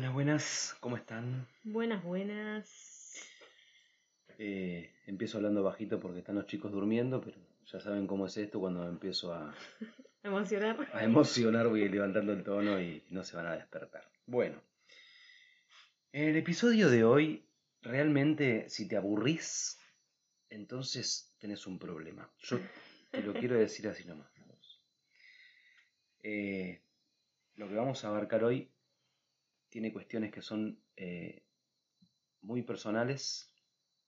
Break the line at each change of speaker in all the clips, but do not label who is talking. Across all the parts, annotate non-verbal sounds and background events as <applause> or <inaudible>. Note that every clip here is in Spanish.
Buenas, buenas, ¿cómo están?
Buenas, buenas.
Eh, empiezo hablando bajito porque están los chicos durmiendo, pero ya saben cómo es esto cuando empiezo a, <laughs>
Emocionar.
a emocionar, voy levantando el tono y no se van a despertar. Bueno, en el episodio de hoy, realmente si te aburrís, entonces tenés un problema. Yo te lo quiero decir así nomás. Eh, lo que vamos a abarcar hoy tiene cuestiones que son eh, muy personales,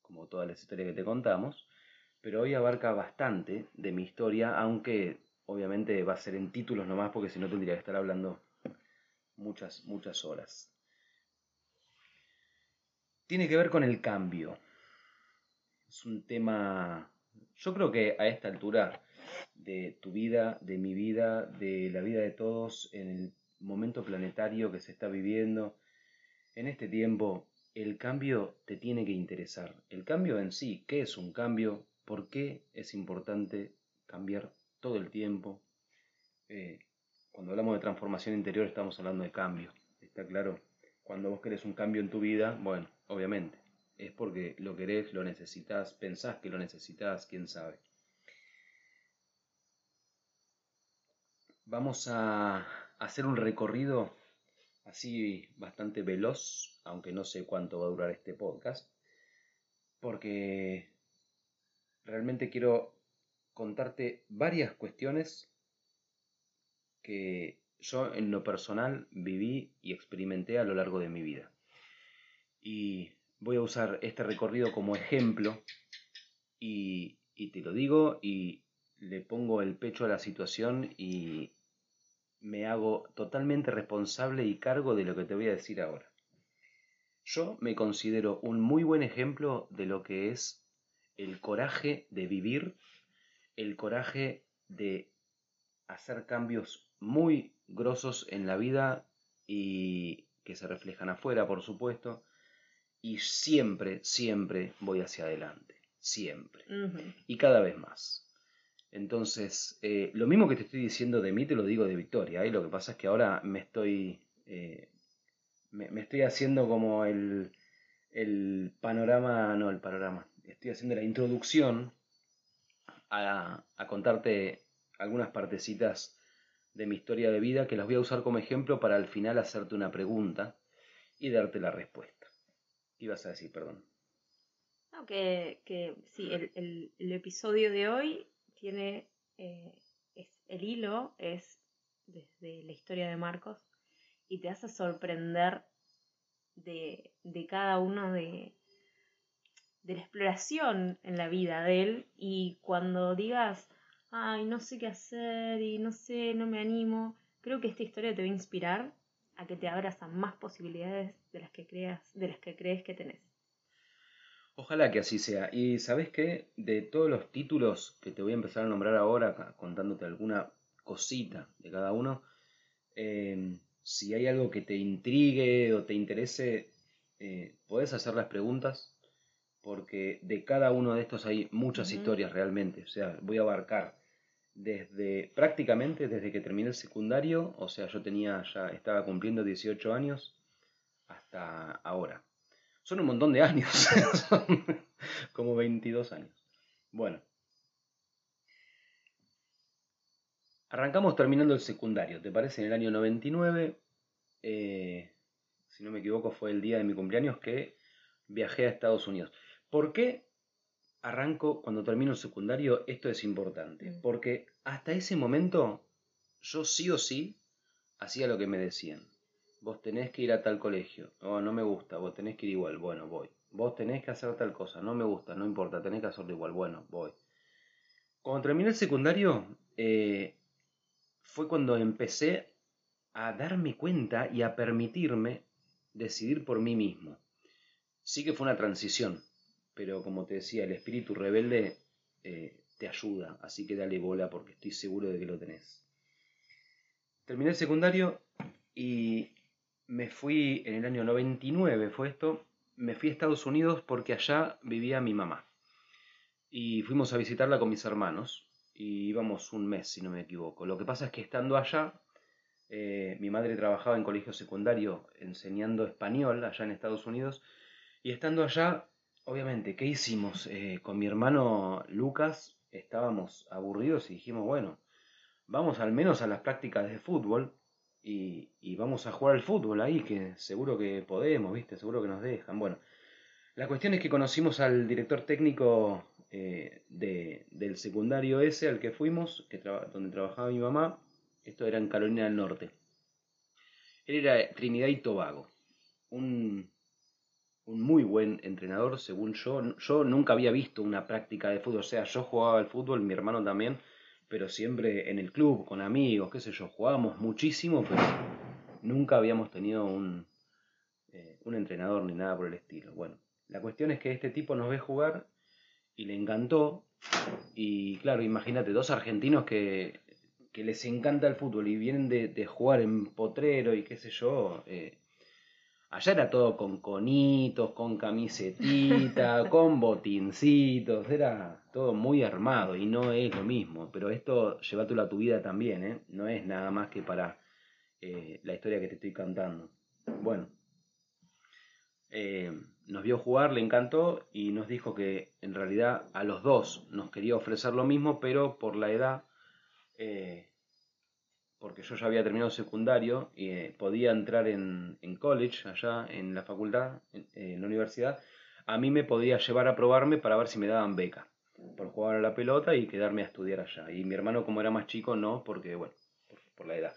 como todas las historias que te contamos, pero hoy abarca bastante de mi historia, aunque obviamente va a ser en títulos nomás, porque si no tendría que estar hablando muchas, muchas horas. Tiene que ver con el cambio. Es un tema, yo creo que a esta altura de tu vida, de mi vida, de la vida de todos, en el momento planetario que se está viviendo, en este tiempo, el cambio te tiene que interesar. El cambio en sí, ¿qué es un cambio? ¿Por qué es importante cambiar todo el tiempo? Eh, cuando hablamos de transformación interior estamos hablando de cambio, ¿está claro? Cuando vos querés un cambio en tu vida, bueno, obviamente, es porque lo querés, lo necesitas, pensás que lo necesitas, quién sabe. Vamos a hacer un recorrido así bastante veloz, aunque no sé cuánto va a durar este podcast, porque realmente quiero contarte varias cuestiones que yo en lo personal viví y experimenté a lo largo de mi vida. Y voy a usar este recorrido como ejemplo y, y te lo digo y le pongo el pecho a la situación y me hago totalmente responsable y cargo de lo que te voy a decir ahora. Yo me considero un muy buen ejemplo de lo que es el coraje de vivir, el coraje de hacer cambios muy grosos en la vida y que se reflejan afuera, por supuesto, y siempre, siempre voy hacia adelante, siempre, y cada vez más. Entonces, eh, lo mismo que te estoy diciendo de mí, te lo digo de Victoria. Y lo que pasa es que ahora me estoy, eh, me, estoy haciendo como el, el panorama, no el panorama, estoy haciendo la introducción a, a contarte algunas partecitas de mi historia de vida que las voy a usar como ejemplo para al final hacerte una pregunta y darte la respuesta. ¿Qué ibas a decir, perdón?
No, que, que sí, el- el episodio de hoy tiene. eh, es, el hilo es desde la historia de Marcos y te hace sorprender de, de cada uno de, de la exploración en la vida de él. Y cuando digas, ay, no sé qué hacer y no sé, no me animo, creo que esta historia te va a inspirar a que te abras a más posibilidades de las que creas, de las que crees que tenés.
Ojalá que así sea. Y sabes qué, de todos los títulos que te voy a empezar a nombrar ahora, contándote alguna cosita de cada uno, eh, si hay algo que te intrigue o te interese, eh, podés hacer las preguntas, porque de cada uno de estos hay muchas historias realmente. O sea, voy a abarcar desde prácticamente desde que terminé el secundario, o sea, yo tenía ya estaba cumpliendo 18 años hasta ahora. Son un montón de años, son <laughs> como 22 años. Bueno, arrancamos terminando el secundario, ¿te parece? En el año 99, eh, si no me equivoco, fue el día de mi cumpleaños que viajé a Estados Unidos. ¿Por qué arranco cuando termino el secundario? Esto es importante,
Mm.
porque hasta ese momento yo sí o sí hacía lo que me decían. Vos tenés que ir a tal colegio. No, no me gusta. Vos tenés que ir igual. Bueno, voy. Vos tenés que hacer tal cosa. No me gusta. No importa. Tenés que hacerlo igual. Bueno, voy. Cuando terminé el secundario, eh, fue cuando empecé a darme cuenta y a permitirme decidir por mí mismo. Sí que fue una transición, pero como te decía, el espíritu rebelde eh, te ayuda, así que dale bola porque estoy seguro de que lo tenés. Terminé el secundario y me fui en el año 99, fue esto, me fui a Estados Unidos porque allá vivía mi mamá. Y fuimos a visitarla con mis hermanos y íbamos un mes, si no me equivoco. Lo que pasa es que estando allá, Eh, mi madre trabajaba en colegio secundario enseñando español allá en Estados Unidos. Y estando allá, obviamente, ¿qué hicimos? Eh, con mi hermano Lucas estábamos aburridos y dijimos, bueno, vamos al menos a las prácticas de fútbol y, vamos a jugar al fútbol ahí, que seguro que podemos, ¿viste? Seguro que nos dejan. Bueno, la cuestión es que conocimos al director técnico eh, de, del secundario ese al que fuimos, que donde trabajaba mi mamá. Esto era en Carolina del Norte. Él era Trinidad y Tobago. Un, un muy buen entrenador, según yo. Yo nunca había visto una práctica de fútbol. O sea, yo jugaba al fútbol, mi hermano también pero siempre en el club, con amigos, qué sé yo, jugábamos muchísimo, pero nunca habíamos tenido un, eh, un entrenador ni nada por el estilo. Bueno, la cuestión es que este tipo nos ve jugar y le encantó. Y claro, imagínate, dos argentinos que, que les encanta el fútbol y vienen de, de jugar en potrero y qué sé yo, eh, Allá era todo con conitos, con camisetita, <laughs> con botincitos, era todo muy armado y no es lo mismo. Pero esto llévatelo a tu vida también, ¿eh? No es nada más que para eh, la historia que te estoy cantando. Bueno, eh, nos vio jugar, le encantó y nos dijo que en realidad a los dos nos quería ofrecer lo mismo, pero por la edad eh, porque yo ya había terminado secundario y eh, podía entrar en, college, allá en la facultad, en, la universidad, a mí me podía llevar a probarme para ver si me daban beca por jugar a la pelota y quedarme a estudiar allá. Y mi hermano, como era más chico, no, porque, bueno, por, la edad.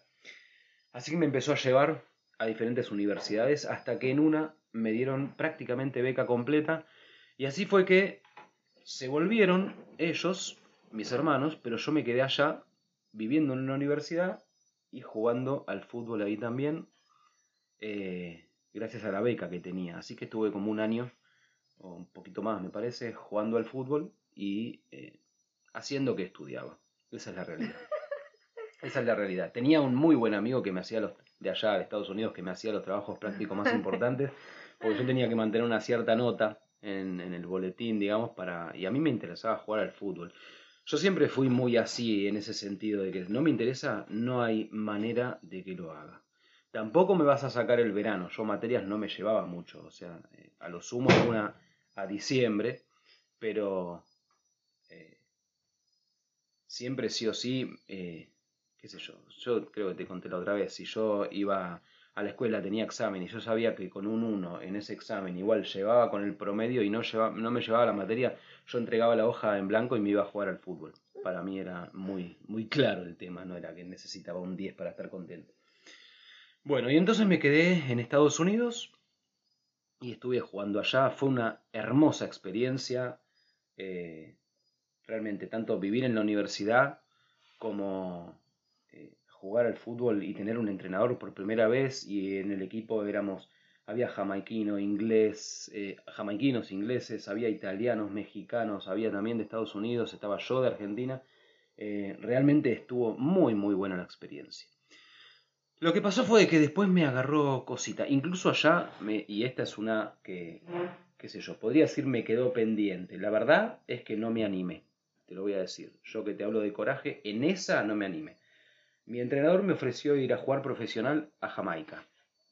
Así que me empezó a llevar a diferentes universidades hasta que en una me dieron prácticamente beca completa y así fue que se volvieron ellos, mis hermanos, pero yo me quedé allá viviendo en una universidad y jugando al fútbol ahí también, eh, gracias a la beca que tenía. Así que estuve como un año, o un poquito más me parece, jugando al fútbol y eh, haciendo que estudiaba. Esa es la realidad. <laughs> Esa es la realidad. Tenía un muy buen amigo que me hacía los, de allá de Estados Unidos, que me hacía los trabajos prácticos más <laughs> importantes, porque yo tenía que mantener una cierta nota en, en el boletín, digamos, para, y a mí me interesaba jugar al fútbol. Yo siempre fui muy así en ese sentido de que no me interesa, no hay manera de que lo haga. Tampoco me vas a sacar el verano, yo materias no me llevaba mucho, o sea, eh, a lo sumo una a diciembre, pero eh, siempre sí o sí, eh, qué sé yo, yo creo que te conté la otra vez, si yo iba a la escuela, tenía examen y yo sabía que con un 1 en ese examen igual llevaba con el promedio y no, llevaba, no me llevaba la materia, yo entregaba la hoja en blanco y me iba a jugar al fútbol. Para mí era muy, muy claro el tema, no era que necesitaba un 10 para estar contento. Bueno, y entonces me quedé en Estados Unidos y estuve jugando allá. Fue una hermosa experiencia. Eh, realmente, tanto vivir en la universidad como eh, jugar al fútbol y tener un entrenador por primera vez. Y en el equipo éramos había jamaiquino, inglés, eh, jamaiquinos, ingleses, había italianos, mexicanos, había también de Estados Unidos, estaba yo de Argentina. Eh, realmente estuvo muy, muy buena la experiencia. Lo que pasó fue que después me agarró cosita. Incluso allá, y esta es una que, qué sé yo, podría decir me quedó pendiente. La verdad es que no me animé, te lo voy a decir. Yo que te hablo de coraje, en esa no me animé. Mi entrenador me ofreció ir a jugar profesional a Jamaica.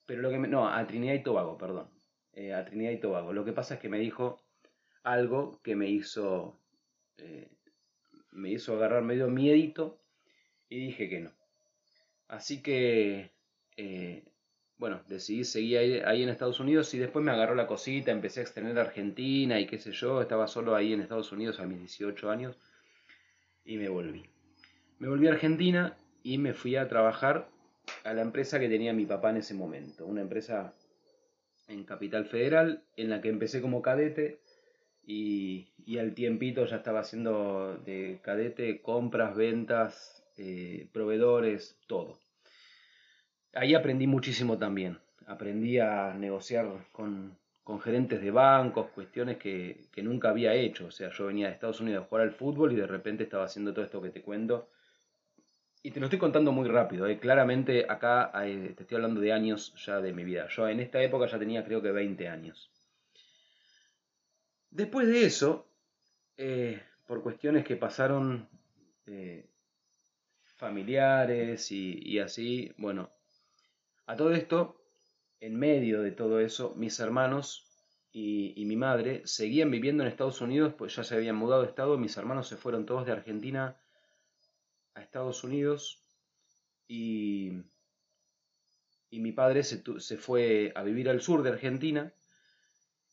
Pero lo que me, no, a Trinidad y Tobago, perdón. Eh, a Trinidad y Tobago. Lo que pasa es que me dijo algo que me hizo, eh, me hizo agarrar medio miedito y dije que no. Así que, eh, bueno, decidí seguir ahí, ahí, en Estados Unidos y después me agarró la cosita, empecé a extender a Argentina y qué sé yo, estaba solo ahí en Estados Unidos a mis 18 años y me volví. Me volví a Argentina y me fui a trabajar a la empresa que tenía mi papá en ese momento, una empresa en Capital Federal en la que empecé como cadete y, al tiempito ya estaba haciendo de cadete compras, ventas, eh, proveedores, todo. Ahí aprendí muchísimo también. Aprendí a negociar con, gerentes de bancos, cuestiones que, que, nunca había hecho. O sea, yo venía de Estados Unidos a jugar al fútbol y de repente estaba haciendo todo esto que te cuento y te lo estoy contando muy rápido, ¿eh? claramente acá te estoy hablando de años ya de mi vida. Yo en esta época ya tenía creo que 20 años. Después de eso, eh, por cuestiones que pasaron eh, familiares y, así. Bueno, a todo esto, en medio de todo eso, mis hermanos y, mi madre seguían viviendo en Estados Unidos, pues ya se habían mudado de estado, mis hermanos se fueron todos de Argentina a Estados Unidos y, y mi padre se, se fue a vivir al sur de Argentina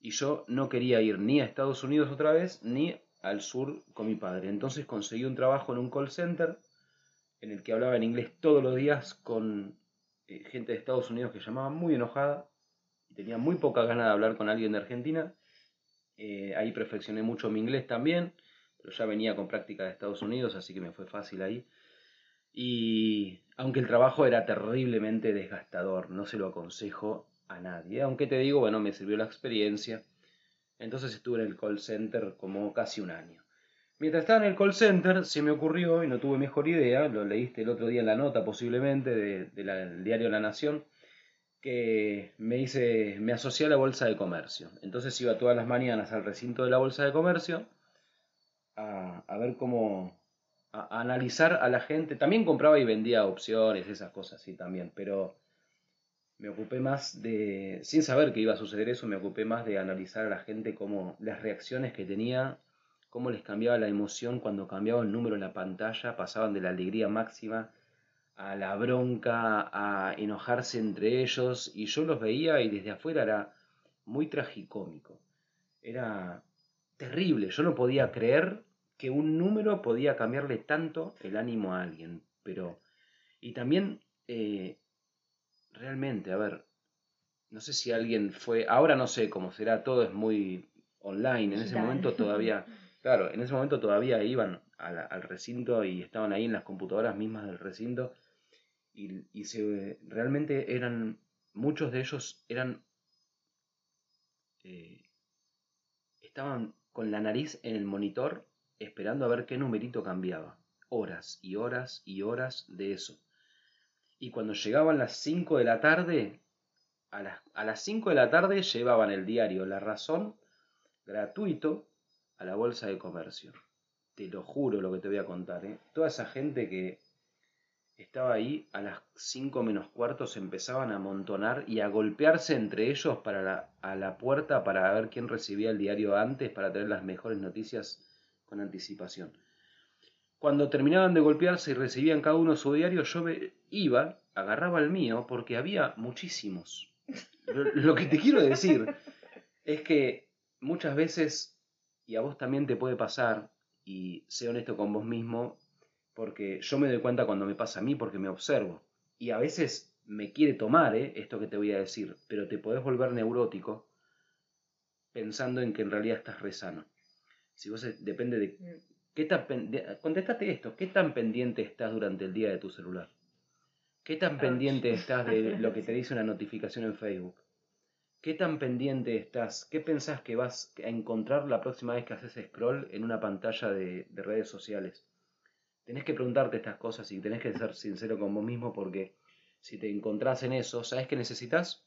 y yo no quería ir ni a Estados Unidos otra vez ni al sur con mi padre. Entonces conseguí un trabajo en un call center en el que hablaba en inglés todos los días con eh, gente de Estados Unidos que llamaba muy enojada y tenía muy poca ganas de hablar con alguien de Argentina. Eh, ahí perfeccioné mucho mi inglés también, pero ya venía con práctica de Estados Unidos, así que me fue fácil ahí. Y aunque el trabajo era terriblemente desgastador, no se lo aconsejo a nadie. Aunque te digo, bueno, me sirvió la experiencia. Entonces estuve en el call center como casi un año. Mientras estaba en el call center, se me ocurrió, y no tuve mejor idea, lo leíste el otro día en la nota posiblemente del diario La Nación, que me hice, me asocié a la bolsa de comercio. Entonces iba todas las mañanas al recinto de la bolsa de comercio a, ver cómo, analizar a la gente. También compraba y vendía opciones, esas cosas, sí, también, pero me ocupé más de, sin saber que iba a suceder eso, me ocupé más de analizar a la gente cómo las reacciones que tenía, cómo les cambiaba la emoción cuando cambiaba el número en la pantalla, pasaban de la alegría máxima a la bronca, a enojarse entre ellos, y yo los veía y desde afuera era muy tragicómico. Era terrible, yo no podía creer que un número podía cambiarle tanto el ánimo a alguien, pero... Y también eh, realmente, a ver, no sé si alguien fue, ahora no sé cómo será, todo es muy online, en ese momento todavía, <laughs> claro, en ese momento todavía iban al, recinto y estaban ahí en las computadoras mismas del recinto y, y se, realmente eran, muchos de ellos eran, eh, estaban con la nariz en el monitor esperando a ver qué numerito cambiaba, horas y horas y horas de eso y cuando llegaban las 5 de la tarde, a las, a las 5 de la tarde llevaban el diario La Razón gratuito a la bolsa de comercio. Te lo juro lo que te voy a contar. ¿eh? Toda esa gente que estaba ahí a las 5 menos cuarto se empezaban a amontonar y a golpearse entre ellos para a la puerta para ver quién recibía el diario antes para tener las mejores noticias con anticipación. Cuando terminaban de golpearse y recibían cada uno su diario, yo iba, agarraba el mío, porque había muchísimos. Lo que te quiero decir es que muchas veces, y a vos también te puede pasar, y sé honesto con vos mismo, porque yo me doy cuenta cuando me pasa a mí, porque me observo. Y a veces me quiere tomar ¿eh? esto que te voy a decir, pero te podés volver neurótico pensando en que en realidad estás rezano. Si vos depende de mm. ¿Qué tan contestate esto, ¿qué tan pendiente estás durante el día de tu celular? ¿Qué tan pendiente estás de lo que te <laughs> dice una notificación en Facebook? ¿Qué tan pendiente estás? ¿Qué pensás que vas a encontrar la próxima vez que haces scroll en una pantalla de, de redes sociales? Tenés que preguntarte estas cosas y tenés que ser sincero con vos mismo porque si te encontrás en eso, ¿sabes qué necesitas?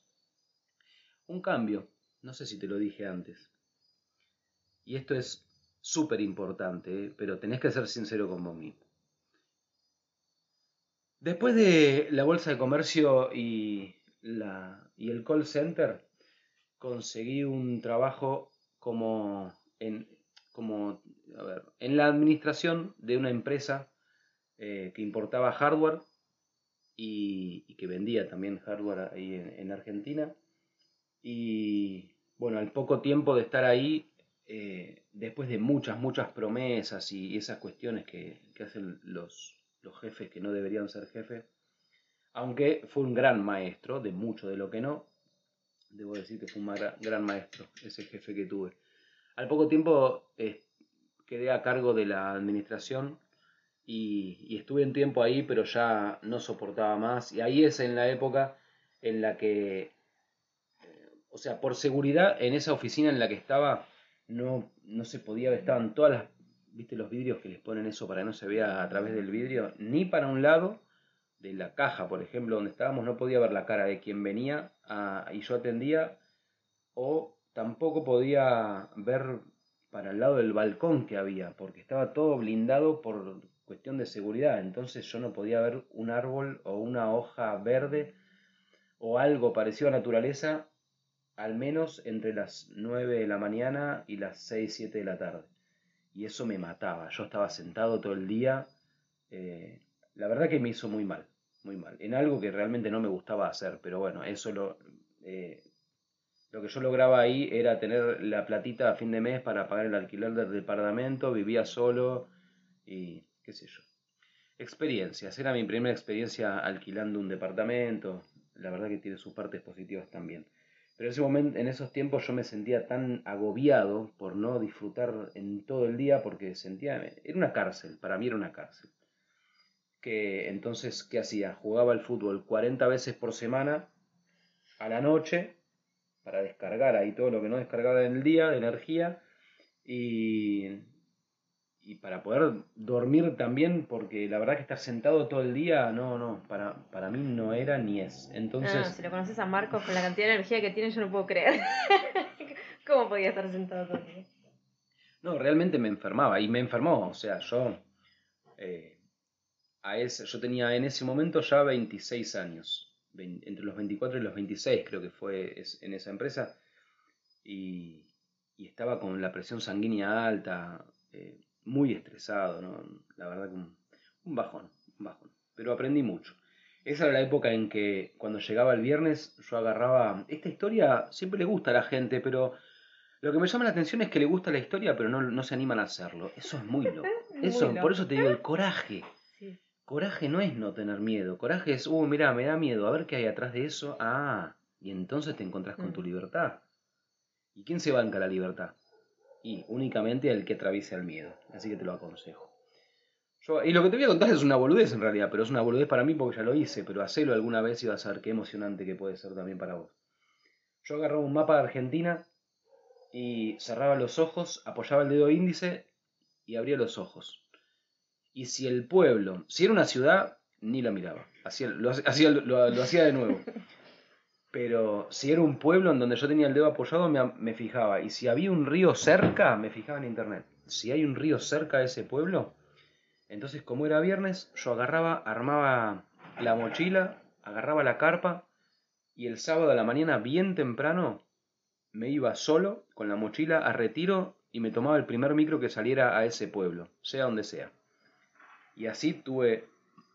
Un cambio. No sé si te lo dije antes. Y esto es súper importante, ¿eh? pero tenés que ser sincero con vos mismo. Después de la bolsa de comercio y, la, y el call center, conseguí un trabajo como en, como, a ver, en la administración de una empresa eh, que importaba hardware y, que vendía también hardware ahí en, en Argentina. Y bueno, al poco tiempo de estar ahí eh, después de muchas, muchas promesas y esas cuestiones que, hacen los, los, jefes que no deberían ser jefes, aunque fue un gran maestro de mucho de lo que no, debo decir que fue un gran maestro ese jefe que tuve. Al poco tiempo eh, quedé a cargo de la administración y, estuve un tiempo ahí, pero ya no soportaba más. Y ahí es en la época en la que, eh, o sea, por seguridad, en esa oficina en la que estaba, no, no se podía, estaban todas las, viste los vidrios que les ponen eso para que no se vea a través del vidrio, ni para un lado de la caja, por ejemplo, donde estábamos, no podía ver la cara de quien venía y yo atendía, o tampoco podía ver para el lado del balcón que había, porque estaba todo blindado por cuestión de seguridad. Entonces yo no podía ver un árbol o una hoja verde o algo parecido a naturaleza al menos entre las 9 de la mañana y las 6, 7 de la tarde. Y eso me mataba. Yo estaba sentado todo el día. Eh, la verdad que me hizo muy mal, muy mal. En algo que realmente no me gustaba hacer, pero bueno, eso lo... Eh, lo que yo lograba ahí era tener la platita a fin de mes para pagar el alquiler del departamento, vivía solo y qué sé yo. Experiencias, era mi primera experiencia alquilando un departamento, la verdad que tiene sus partes positivas también. Pero en ese momento, en esos tiempos yo me sentía tan agobiado por no disfrutar en todo el día porque sentía, era una cárcel, para mí era una cárcel. Que entonces, ¿qué hacía? Jugaba al fútbol 40 veces por semana a la noche para descargar ahí todo lo que no descargaba en el día de energía y, y para poder dormir también, porque la verdad que estar sentado todo el día, no, no, para, para mí no era ni es. Entonces...
No, si lo conoces a Marcos con la cantidad de energía que tiene, yo no puedo creer. <laughs> ¿Cómo podía estar sentado todo el día?
No, realmente me enfermaba y me enfermó, o sea, yo... Eh, a ese, yo tenía en ese momento ya 26 años entre los 24 y los 26 creo que fue en esa empresa, y, estaba con la presión sanguínea alta, eh, muy estresado, ¿no? la verdad que un, bajón, un bajón, pero aprendí mucho. Esa era la época en que cuando llegaba el viernes yo agarraba... Esta historia siempre le gusta a la gente, pero lo que me llama la atención es que le gusta la historia, pero no, no se animan a hacerlo. Eso es muy loco. <laughs> Eso, por eso te digo, el coraje. Coraje no es no tener miedo. Coraje es, uh, mira, me da miedo. A ver qué hay atrás de eso. Ah, y entonces te encontrás con tu mm. libertad. ¿Y quién se banca la libertad? Y únicamente el que atraviesa el miedo. Así que te lo aconsejo. Y lo que te voy a contar es una boludez en realidad, pero es una boludez para mí porque ya lo hice. Pero hacelo alguna vez y vas a ver qué emocionante que puede ser también para vos. Yo agarraba un mapa de Argentina y cerraba los ojos, apoyaba el dedo índice y abría los ojos. Y si el pueblo, si era una ciudad, ni la miraba. Hacía, lo, hacía de nuevo. <laughs> Pero si era un pueblo en donde yo tenía el dedo apoyado, me, me, fijaba. Y si había un río cerca, me fijaba en internet. Si hay un río cerca de ese pueblo, entonces como era viernes, yo agarraba, armaba la mochila, agarraba la carpa y el sábado a la mañana, bien temprano, me iba solo con la mochila a retiro y me tomaba el primer micro que saliera a ese pueblo, sea donde sea. Y así tuve,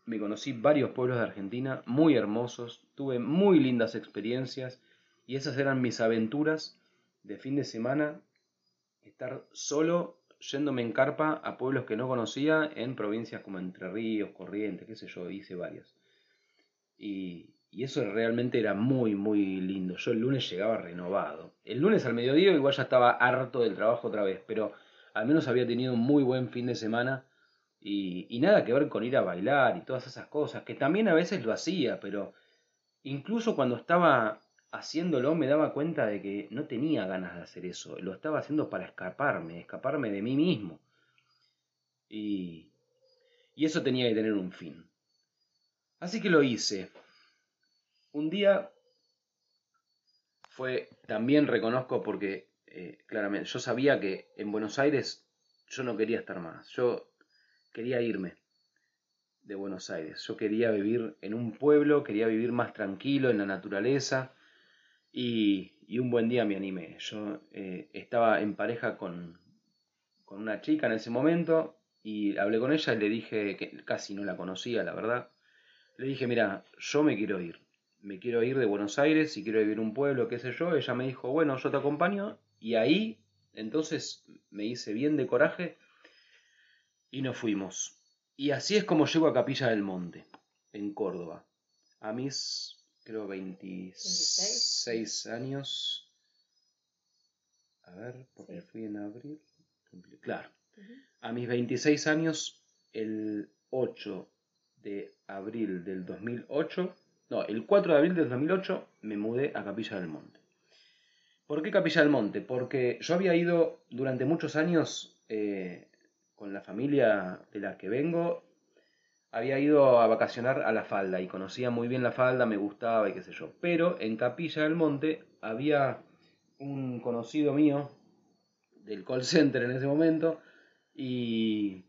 me conocí varios pueblos de Argentina muy hermosos, tuve muy lindas experiencias y esas eran mis aventuras de fin de semana, estar solo yéndome en carpa a pueblos que no conocía en provincias como Entre Ríos, Corrientes, qué sé yo, hice varias. Y, y eso realmente era muy, muy lindo. Yo el lunes llegaba renovado. El lunes al mediodía igual ya estaba harto del trabajo otra vez, pero al menos había tenido un muy buen fin de semana y, nada que ver con ir a bailar y todas esas cosas, que también a veces lo hacía, pero incluso cuando estaba haciéndolo me daba cuenta de que no tenía ganas de hacer eso, lo estaba haciendo para escaparme, escaparme de mí mismo. Y, y eso tenía que tener un fin. Así que lo hice. Un día fue, también reconozco porque eh, claramente yo sabía que en Buenos Aires yo no quería estar más. Yo quería irme de Buenos Aires. Yo quería vivir en un pueblo, quería vivir más tranquilo en la naturaleza y, un buen día me animé. Yo eh, estaba en pareja con, con una chica en ese momento y hablé con ella y le dije, que casi no la conocía, la verdad. Le dije, mira, yo me quiero ir. Me quiero ir de Buenos Aires y quiero vivir en un pueblo, qué sé yo. Ella me dijo, bueno, yo te acompaño. Y ahí, entonces, me hice bien de coraje y nos fuimos. Y así es como llego a Capilla del Monte, en Córdoba. A mis, creo, 26 años. A ver, porque fui en abril. Claro. A mis 26 años, el 8 de abril del 2008, no, el 4 de abril del 2008 me mudé a Capilla del Monte. ¿Por qué Capilla del Monte? Porque yo había ido durante muchos años eh, con la familia de la que vengo, había ido a vacacionar a la falda y conocía muy bien la falda, me gustaba y qué sé yo. Pero en Capilla del Monte había un conocido mío del call center en ese momento y,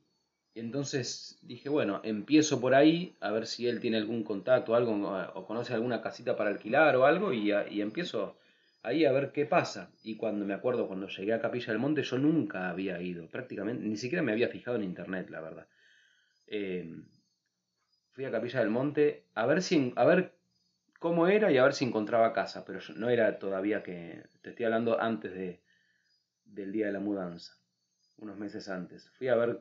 Entonces dije, bueno, empiezo por ahí, a ver si él tiene algún contacto o algo, o conoce alguna casita para alquilar o algo, y empiezo ahí a ver qué pasa. Y cuando me acuerdo, cuando llegué a Capilla del Monte, yo nunca había ido, prácticamente, ni siquiera me había fijado en internet, la verdad. Eh, fui a Capilla del Monte a ver si, a ver cómo era y a ver si encontraba casa, pero no era todavía que, te estoy hablando antes de, del día de la mudanza, unos meses antes. Fui a ver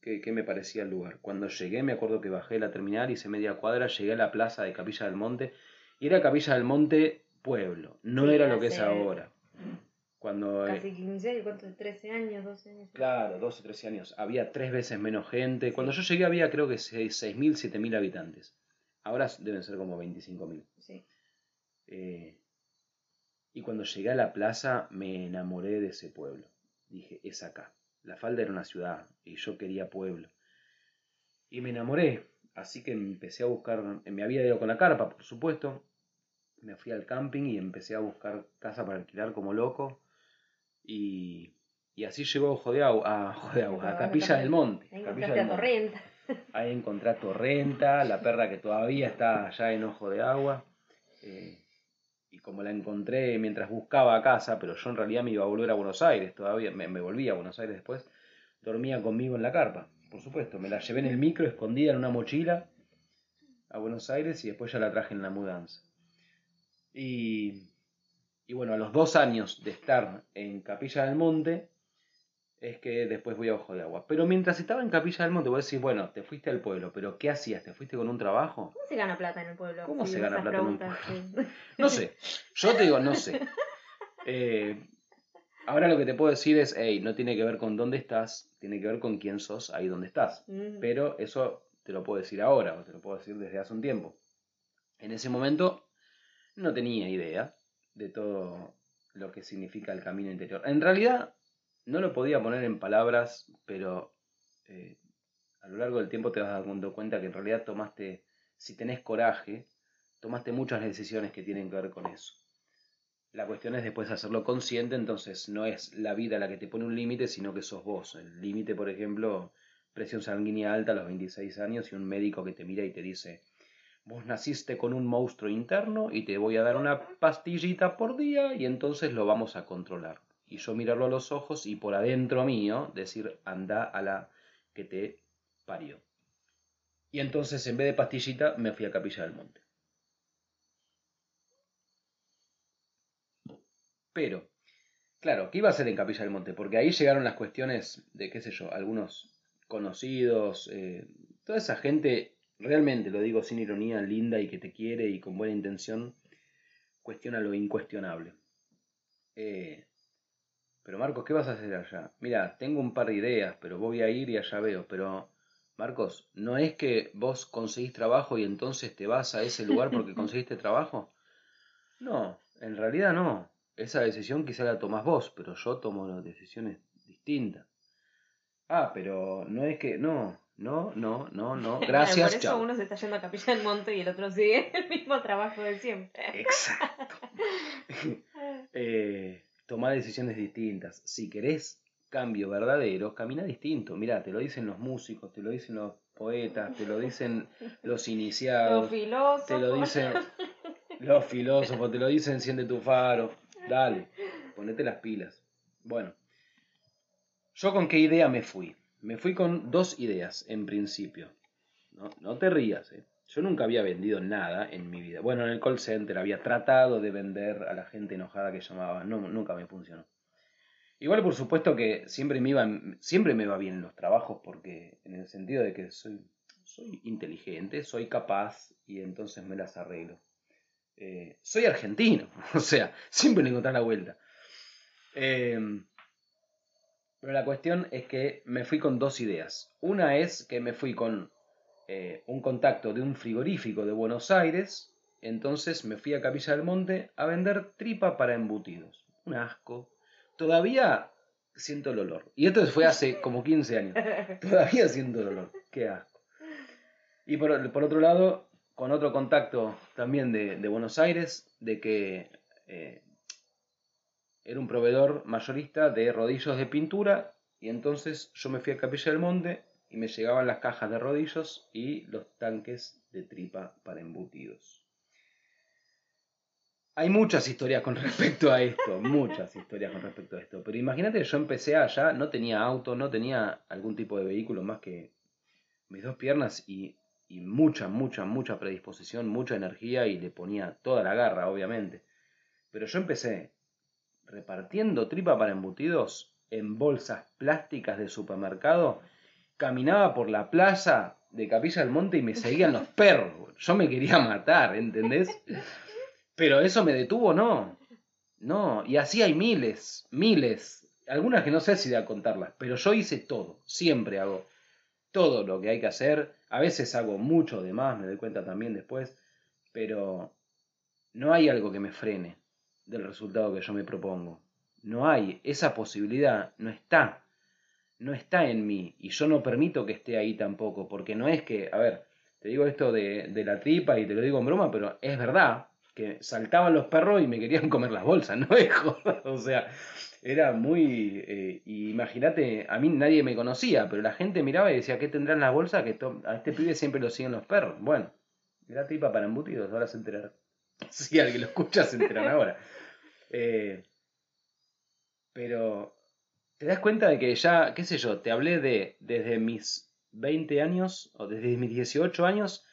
qué, qué, me parecía el lugar. Cuando llegué me acuerdo que bajé la terminal, hice media cuadra, llegué a la plaza de Capilla del Monte y era Capilla del Monte pueblo, no era lo que es ahora. Cuando,
eh, Casi 15, ¿cuánto? 13 años, 12 años.
Claro, 12, 13 años. Había tres veces menos gente. Cuando yo llegué había creo que 6.000, 7.000 habitantes. Ahora deben ser como 25.000. Sí. Eh, y cuando llegué a la plaza me enamoré de ese pueblo. Dije, es acá. La falda era una ciudad y yo quería pueblo. Y me enamoré. Así que empecé a buscar, me había ido con la carpa, por supuesto. Me fui al camping y empecé a buscar casa para alquilar como loco. Y, y así llegó a Ojo de Agua, a, a Capilla del Monte.
Ahí
Capilla
a Torrenta.
Ahí encontré a Torrenta, la perra que todavía está allá en Ojo de Agua. Eh, y como la encontré mientras buscaba casa, pero yo en realidad me iba a volver a Buenos Aires todavía, me, me volví a Buenos Aires después, dormía conmigo en la carpa, por supuesto. Me la llevé en el micro, escondida en una mochila a Buenos Aires y después ya la traje en la mudanza. Y, y bueno, a los dos años de estar en Capilla del Monte, es que después voy a Ojo de Agua. Pero mientras estaba en Capilla del Monte, voy a decir, bueno, te fuiste al pueblo, pero ¿qué hacías? ¿Te fuiste con un trabajo?
¿Cómo se gana plata en el pueblo?
¿Cómo se gana plata en un pueblo? <laughs> No sé, yo te digo, no sé. <laughs> Eh, ahora lo que te puedo decir es, hey, no tiene que ver con dónde estás, tiene que ver con quién sos ahí donde estás. Pero eso te lo puedo decir ahora, o te lo puedo decir desde hace un tiempo. En ese momento no tenía idea de todo lo que significa el camino interior. En realidad, no lo podía poner en palabras, pero eh, a lo largo del tiempo te vas dando cuenta que en realidad tomaste, si tenés coraje, tomaste muchas decisiones que tienen que ver con eso. La cuestión es después hacerlo consciente, entonces no es la vida la que te pone un límite, sino que sos vos. El límite, por ejemplo, presión sanguínea alta a los 26 años y un médico que te mira y te dice, vos naciste con un monstruo interno y te voy a dar una pastillita por día y entonces lo vamos a controlar. Y yo mirarlo a los ojos y por adentro mío decir, anda a la que te parió. Y entonces en vez de pastillita me fui a Capilla del Monte. Pero, claro, ¿qué iba a hacer en Capilla del Monte? Porque ahí llegaron las cuestiones de, qué sé yo, algunos conocidos, eh, toda esa gente realmente lo digo sin ironía, linda y que te quiere y con buena intención, cuestiona lo incuestionable. Eh, pero Marcos, ¿qué vas a hacer allá? Mira, tengo un par de ideas, pero voy a ir y allá veo. Pero, Marcos, ¿no es que vos conseguís trabajo y entonces te vas a ese lugar porque <laughs> conseguiste trabajo? No, en realidad no. Esa decisión quizá la tomás vos, pero yo tomo decisiones distintas. Ah, pero no es que... No, no, no, no, no. <laughs> Gracias.
por eso uno se está yendo a Capilla del Monte y el otro sigue el mismo trabajo de siempre.
Exacto. <laughs> eh, toma decisiones distintas. Si querés cambio verdadero, camina distinto. Mira, te lo dicen los músicos, te lo dicen los poetas, te lo dicen <laughs> los iniciados.
Los filósofos.
Te lo dicen los filósofos, te lo dicen enciende tu faro. Dale, ponete las pilas. Bueno, ¿yo con qué idea me fui? Me fui con dos ideas en principio. No, no te rías, ¿eh? Yo nunca había vendido nada en mi vida. Bueno, en el call center había tratado de vender a la gente enojada que llamaba. No, nunca me funcionó. Igual por supuesto que siempre me iba, siempre me va bien en los trabajos porque en el sentido de que soy, soy inteligente, soy capaz y entonces me las arreglo. Eh, soy argentino, <laughs> o sea, siempre le encontré la vuelta. Eh, pero la cuestión es que me fui con dos ideas. Una es que me fui con eh, un contacto de un frigorífico de Buenos Aires, entonces me fui a Capilla del Monte a vender tripa para embutidos. Un asco. Todavía siento el olor. Y esto fue hace como 15 años. <laughs> Todavía siento el olor. Qué asco. Y por, otro lado, con otro contacto también de, Buenos Aires, de que eh, era un proveedor mayorista de rodillos de pintura y entonces yo me fui a Capilla del Monte y me llegaban las cajas de rodillos y los tanques de tripa para embutidos. Hay muchas historias con <laughs> respecto a esto, muchas historias con respecto a esto. Pero imagínate que yo empecé allá, no tenía auto, no tenía algún tipo de vehículo más que mis dos piernas y, y mucha, mucha, mucha predisposición, mucha energía y le ponía toda la garra, obviamente. Pero yo empecé repartiendo tripa para embutidos en bolsas plásticas de supermercado, caminaba por la plaza de Capilla del Monte y me seguían los <laughs> perros. Yo me quería matar, ¿entendés? Pero eso me detuvo, no. No, y así hay miles, miles. Algunas que no sé si de a contarlas, pero yo hice todo, siempre hago todo lo que hay que hacer. A veces hago mucho de más, me doy cuenta también después, pero no hay algo que me frene del resultado que yo me propongo. No hay, esa posibilidad no está. No está en mí y yo no permito que esté ahí tampoco, porque no es que, a ver, te digo esto de, de la tripa y te lo digo en broma, pero es verdad que saltaban los perros y me querían comer las bolsas, <laughs> no es joda, o sea, era muy... Eh, imagínate, a mí nadie me conocía, pero la gente miraba y decía, ¿qué tendrán las bolsas? Que a este pibe siempre lo siguen los perros. Bueno, era tripa para embutidos, ahora se enterará. <laughs> Si alguien lo escucha, se enteran ahora. Eh, pero te das cuenta de que ya, qué sé yo, te hablé de desde mis 20 años o desde mis 18 años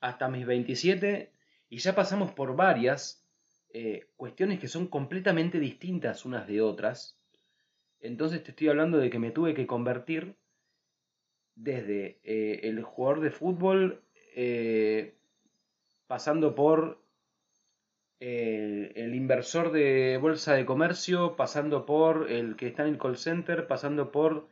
hasta mis 27 y ya pasamos por varias eh, cuestiones que son completamente distintas unas de otras. Entonces te estoy hablando de que me tuve que convertir desde eh, el jugador de fútbol, eh, pasando por el inversor de bolsa de comercio, pasando por el que está en el call center, pasando por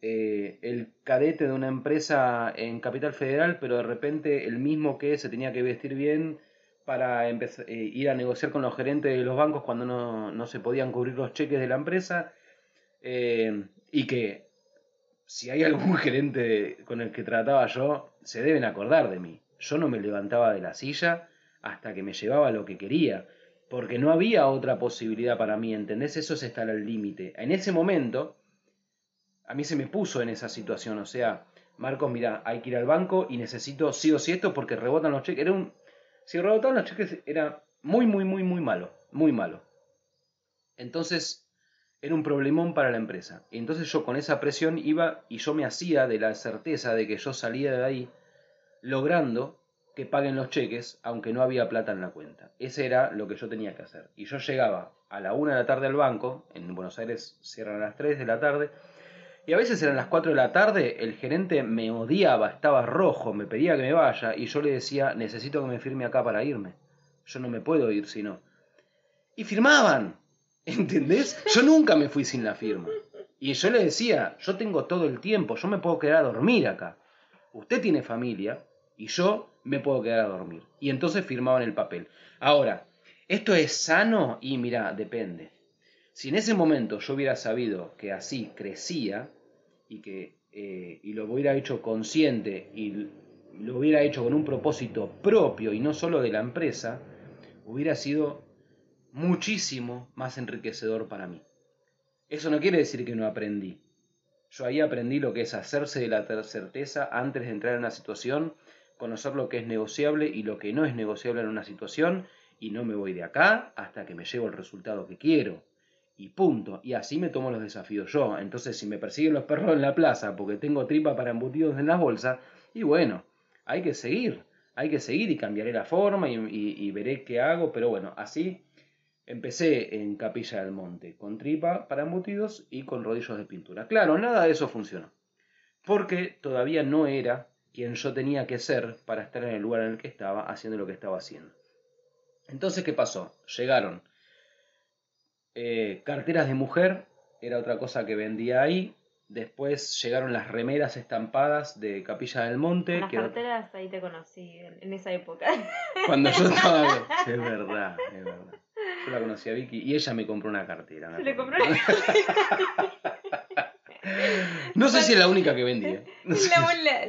el cadete de una empresa en Capital Federal, pero de repente el mismo que se tenía que vestir bien para empezar, eh, ir a negociar con los gerentes de los bancos cuando no, se podían cubrir los cheques de la empresa eh, y que si hay algún <laughs> gerente con el que trataba yo, se deben acordar de mí. Yo no me levantaba de la silla hasta que me llevaba lo que quería, porque no había otra posibilidad para mí, ¿entendés? Eso es estar al límite. En ese momento, a mí se me puso en esa situación, o sea, Marcos, mira, hay que ir al banco y necesito sí o sí esto porque rebotan los cheques. Era un, si rebotaban los cheques era muy, muy, muy, muy malo. Muy malo. Entonces era un problemón para la empresa. Entonces yo con esa presión iba y yo me hacía de la certeza de que yo salía de ahí logrando que paguen los cheques aunque no había plata en la cuenta. Ese era lo que yo tenía que hacer. Y yo llegaba a la una de la tarde al banco, en Buenos Aires cierran a las 3 de la tarde, y a veces eran las 4 de la tarde, el gerente me odiaba, estaba rojo, me pedía que me vaya y yo le decía, necesito que me firme acá para irme. Yo no me puedo ir si no. Y firmaban, <laughs> ¿entendés? Yo nunca me fui sin la firma. Y yo le decía, yo tengo todo el tiempo, yo me puedo quedar a dormir acá. Usted tiene familia y yo me puedo quedar a dormir. Y entonces firmaban el papel. Ahora, ¿esto es sano? Y mira, depende. Si en ese momento yo hubiera sabido que así crecía y que eh, y lo hubiera hecho consciente y lo hubiera hecho con un propósito propio y no solo de la empresa, hubiera sido muchísimo más enriquecedor para mí. Eso no quiere decir que no aprendí. Yo ahí aprendí lo que es hacerse de la certeza antes de entrar en una situación, conocer lo que es negociable y lo que no es negociable en una situación, y no me voy de acá hasta que me llevo el resultado que quiero y punto. Y así me tomo los desafíos yo. Entonces, si me persiguen los perros en la plaza porque tengo tripa para embutidos en la bolsa, y bueno, hay que seguir, hay que seguir y cambiaré la forma y, veré qué hago, pero bueno, así empecé en Capilla del Monte, con tripa para embutidos y con rodillos de pintura. Claro, nada de eso funcionó, porque todavía no era quien yo tenía que ser para estar en el lugar en el que estaba haciendo lo que estaba haciendo. Entonces, ¿qué pasó? Llegaron eh, carteras de mujer era otra cosa que vendía ahí. Después llegaron las remeras estampadas de Capilla del Monte.
Las carteras ahí te conocí, en esa época. <laughs>
Cuando yo estaba... <laughs> es verdad, es verdad. Yo la conocí a Vicky y ella me compró una cartera.
Se le compró una <laughs> <laughs>
No sé si es la única que vendía. <laughs>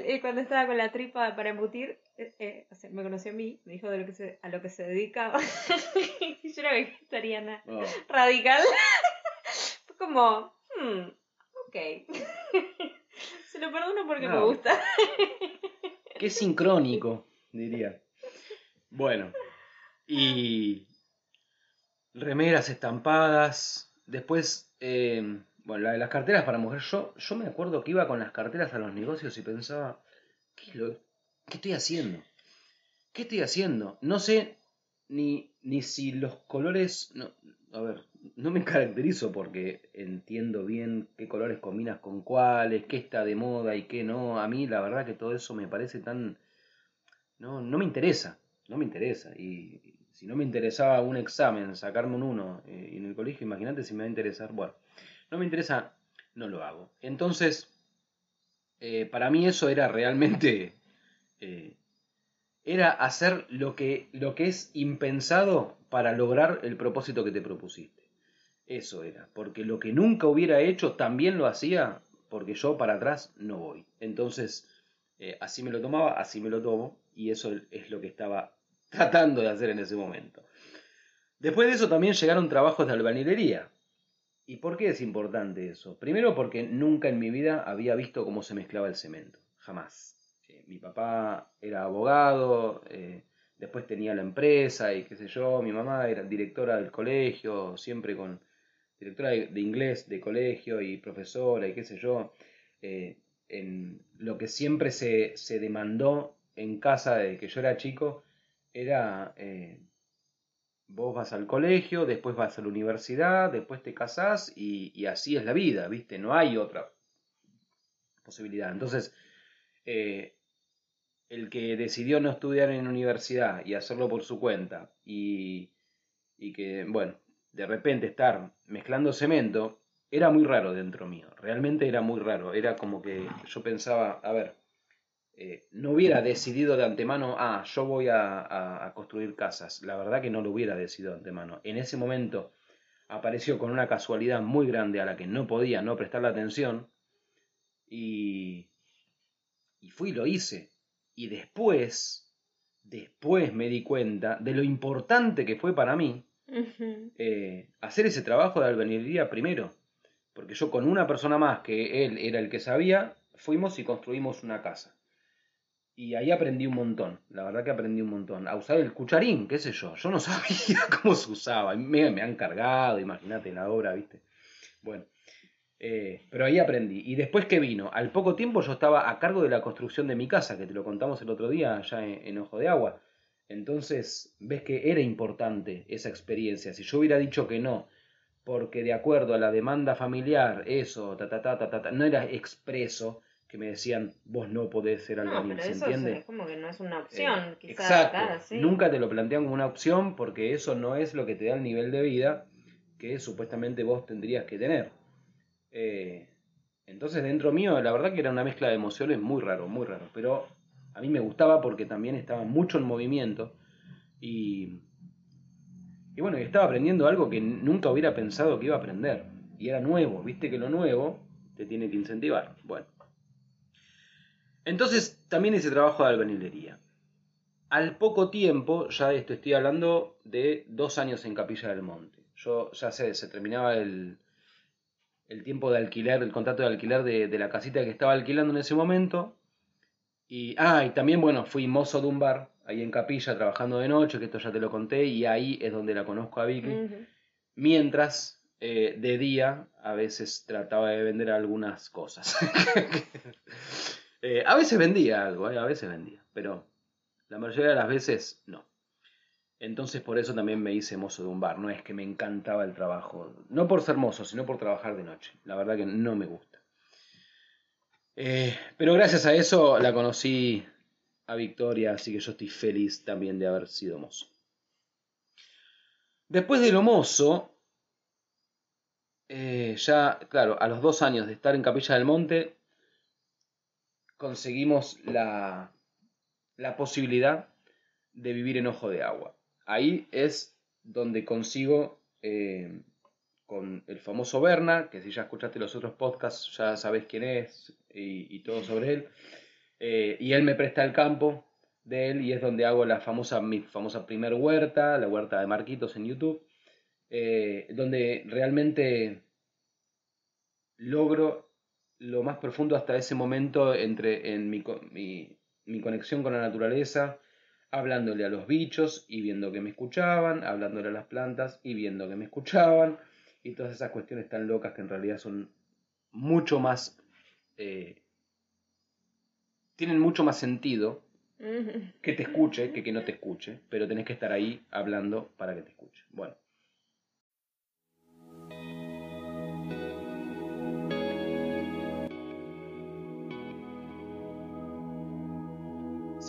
Eh, cuando estaba con la tripa para embutir, eh, eh, me conoció a mí, me dijo de lo que se, a lo que se dedicaba. <laughs> yo era vegetariana oh. radical. Fue como, hmm, ok. Se lo perdono porque me gusta.
Qué sincrónico, diría. Bueno, y remeras estampadas. Después, eh, bueno, la de las carteras para mujer. Yo, yo me acuerdo que iba con las carteras a los negocios y pensaba, ¿qué, lo- qué estoy haciendo? ¿Qué estoy haciendo? No sé ni, ni si los colores... No, a ver, no me caracterizo porque entiendo bien qué colores combinas con cuáles, qué está de moda y qué no. A mí la verdad que todo eso me parece tan... No, no me interesa, no me interesa. Y si no me interesaba un examen, sacarme un 1 en el colegio, imagínate si me va a interesar. Bueno, no me interesa, no lo hago. Entonces, eh, para mí eso era realmente... <laughs> eh, era hacer lo que, lo que es impensado para lograr el propósito que te propusiste. Eso era, porque lo que nunca hubiera hecho también lo hacía, porque yo para atrás no voy. Entonces, eh, así me lo tomaba, así me lo tomo, y eso es lo que estaba <laughs> tratando de hacer en ese momento. Después de eso también llegaron trabajos de albañilería. ¿Y por qué es importante eso? Primero porque nunca en mi vida había visto cómo se mezclaba el cemento, jamás. Eh, mi papá era abogado, eh, después tenía la empresa y qué sé yo, mi mamá era directora del colegio, siempre con directora de, inglés de colegio y profesora y qué sé yo. Eh, en lo que siempre se, se demandó en casa de que yo era chico era vos vas al colegio, después vas a la universidad, después te casás y, así es la vida, ¿viste? No hay otra posibilidad. Entonces, eh, el que decidió no estudiar en universidad y hacerlo por su cuenta y, y que, bueno, de repente estar mezclando cemento, era muy raro dentro mío, realmente era muy raro, era como que yo pensaba, a ver, eh, no hubiera decidido de antemano, ah, yo voy a, a- a construir casas, la verdad que no lo hubiera decidido de antemano, en ese momento apareció con una casualidad muy grande a la que no podía no prestarle atención y, y fui y lo hice. Y después, después me di cuenta de lo importante que fue para mí eh, hacer ese trabajo de albañilería primero. Porque yo con una persona más, que él era el que sabía, fuimos y construimos una casa. Y ahí aprendí un montón, la verdad que aprendí un montón. A usar el cucharín, qué sé yo. Yo no <laughs> sabía cómo se usaba. Me, me han cargado, imagínate la obra, ¿viste? Bueno, eh, pero ahí aprendí. Y después que vino, al poco tiempo yo estaba a cargo de la construcción de mi casa, que te lo contamos el otro día allá en, en Ojo de Agua. Entonces, ves que era importante esa experiencia. Si yo hubiera dicho que no, porque de acuerdo a la demanda familiar, eso, ta, ta, ta, ta, ta, ta, no era expreso que me decían, vos no podés ser
No,
albañil,
pero
¿se
eso
entiende?
es como que no es una opción,
Eh,
quizás.
Exacto.
sí.
Nunca te lo plantean como una opción porque eso no es lo que te da el nivel de vida que supuestamente vos tendrías que tener. Eh, entonces dentro mío la verdad que era una mezcla de emociones muy raro, muy raro. Pero a mí me gustaba porque también estaba mucho en movimiento y, y bueno, estaba aprendiendo algo que nunca hubiera pensado que iba a aprender. Y era nuevo, viste que lo nuevo te tiene que incentivar. Bueno. Entonces también ese trabajo de albañilería. Al poco tiempo, ya esto estoy hablando de dos años en Capilla del Monte. Yo ya sé, se terminaba el, el tiempo de alquiler, el contrato de alquiler de, de la casita que estaba alquilando en ese momento. Y, ah, y también, bueno, fui mozo de un bar, ahí en Capilla, trabajando de noche, que esto ya te lo conté, y ahí es donde la conozco a Vicky. Mientras, eh, de día, a veces trataba de vender algunas cosas. <laughs> Eh, a veces vendía algo, eh, a veces vendía, pero la mayoría de las veces no. Entonces por eso también me hice mozo de un bar. No es que me encantaba el trabajo, no por ser mozo, sino por trabajar de noche. La verdad que no me gusta. Eh, pero gracias a eso la conocí a Victoria, así que yo estoy feliz también de haber sido mozo. Después de lo mozo, ya, claro, a los dos años de estar en Capilla del Monte, conseguimos la, la posibilidad de vivir en Ojo de Agua. Ahí es donde consigo eh, con el famoso Berna, que si ya escuchaste los otros podcasts ya sabes quién es y, y todo sobre él. Eh, y él me presta el campo de él y es donde hago la famosa, mi famosa primer huerta, la huerta de Marquitos en YouTube, eh, donde realmente logro lo más profundo hasta ese momento entre en mi, mi, mi conexión con la naturaleza, hablándole a los bichos y viendo que me escuchaban, hablándole a las plantas y viendo que me escuchaban, y todas esas cuestiones tan locas que en realidad son mucho más... Eh, tienen mucho más sentido que te escuche que que no te escuche, pero tenés que estar ahí hablando para que te escuche. Bueno.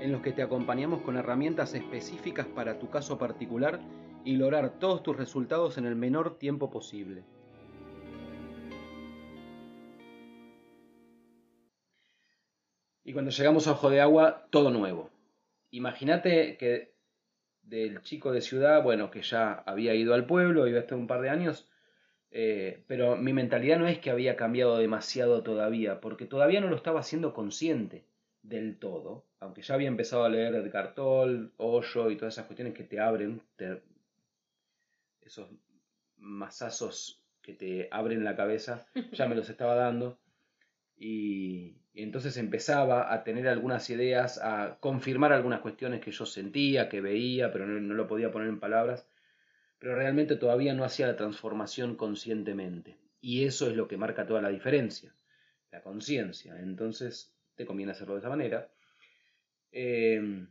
en los que te acompañamos con herramientas específicas para tu caso particular y lograr todos tus resultados en el menor tiempo posible. Y cuando llegamos a Ojo de Agua, todo nuevo. Imagínate que del chico de ciudad, bueno, que ya había ido al pueblo, iba hasta un par de años, eh, pero mi mentalidad no es que había cambiado demasiado todavía, porque todavía no lo estaba haciendo consciente del todo, aunque ya había empezado a leer el cartol, Hoyo y todas esas cuestiones que te abren, esos masazos que te abren la cabeza, <laughs> ya me los estaba dando. Y, entonces empezaba a tener algunas ideas, a confirmar algunas cuestiones que yo sentía, que veía, pero no, lo podía poner en palabras. Pero realmente todavía no hacía la transformación conscientemente. Y eso es lo que marca toda la diferencia, la conciencia. Entonces te conviene hacerlo de esa manera. Em,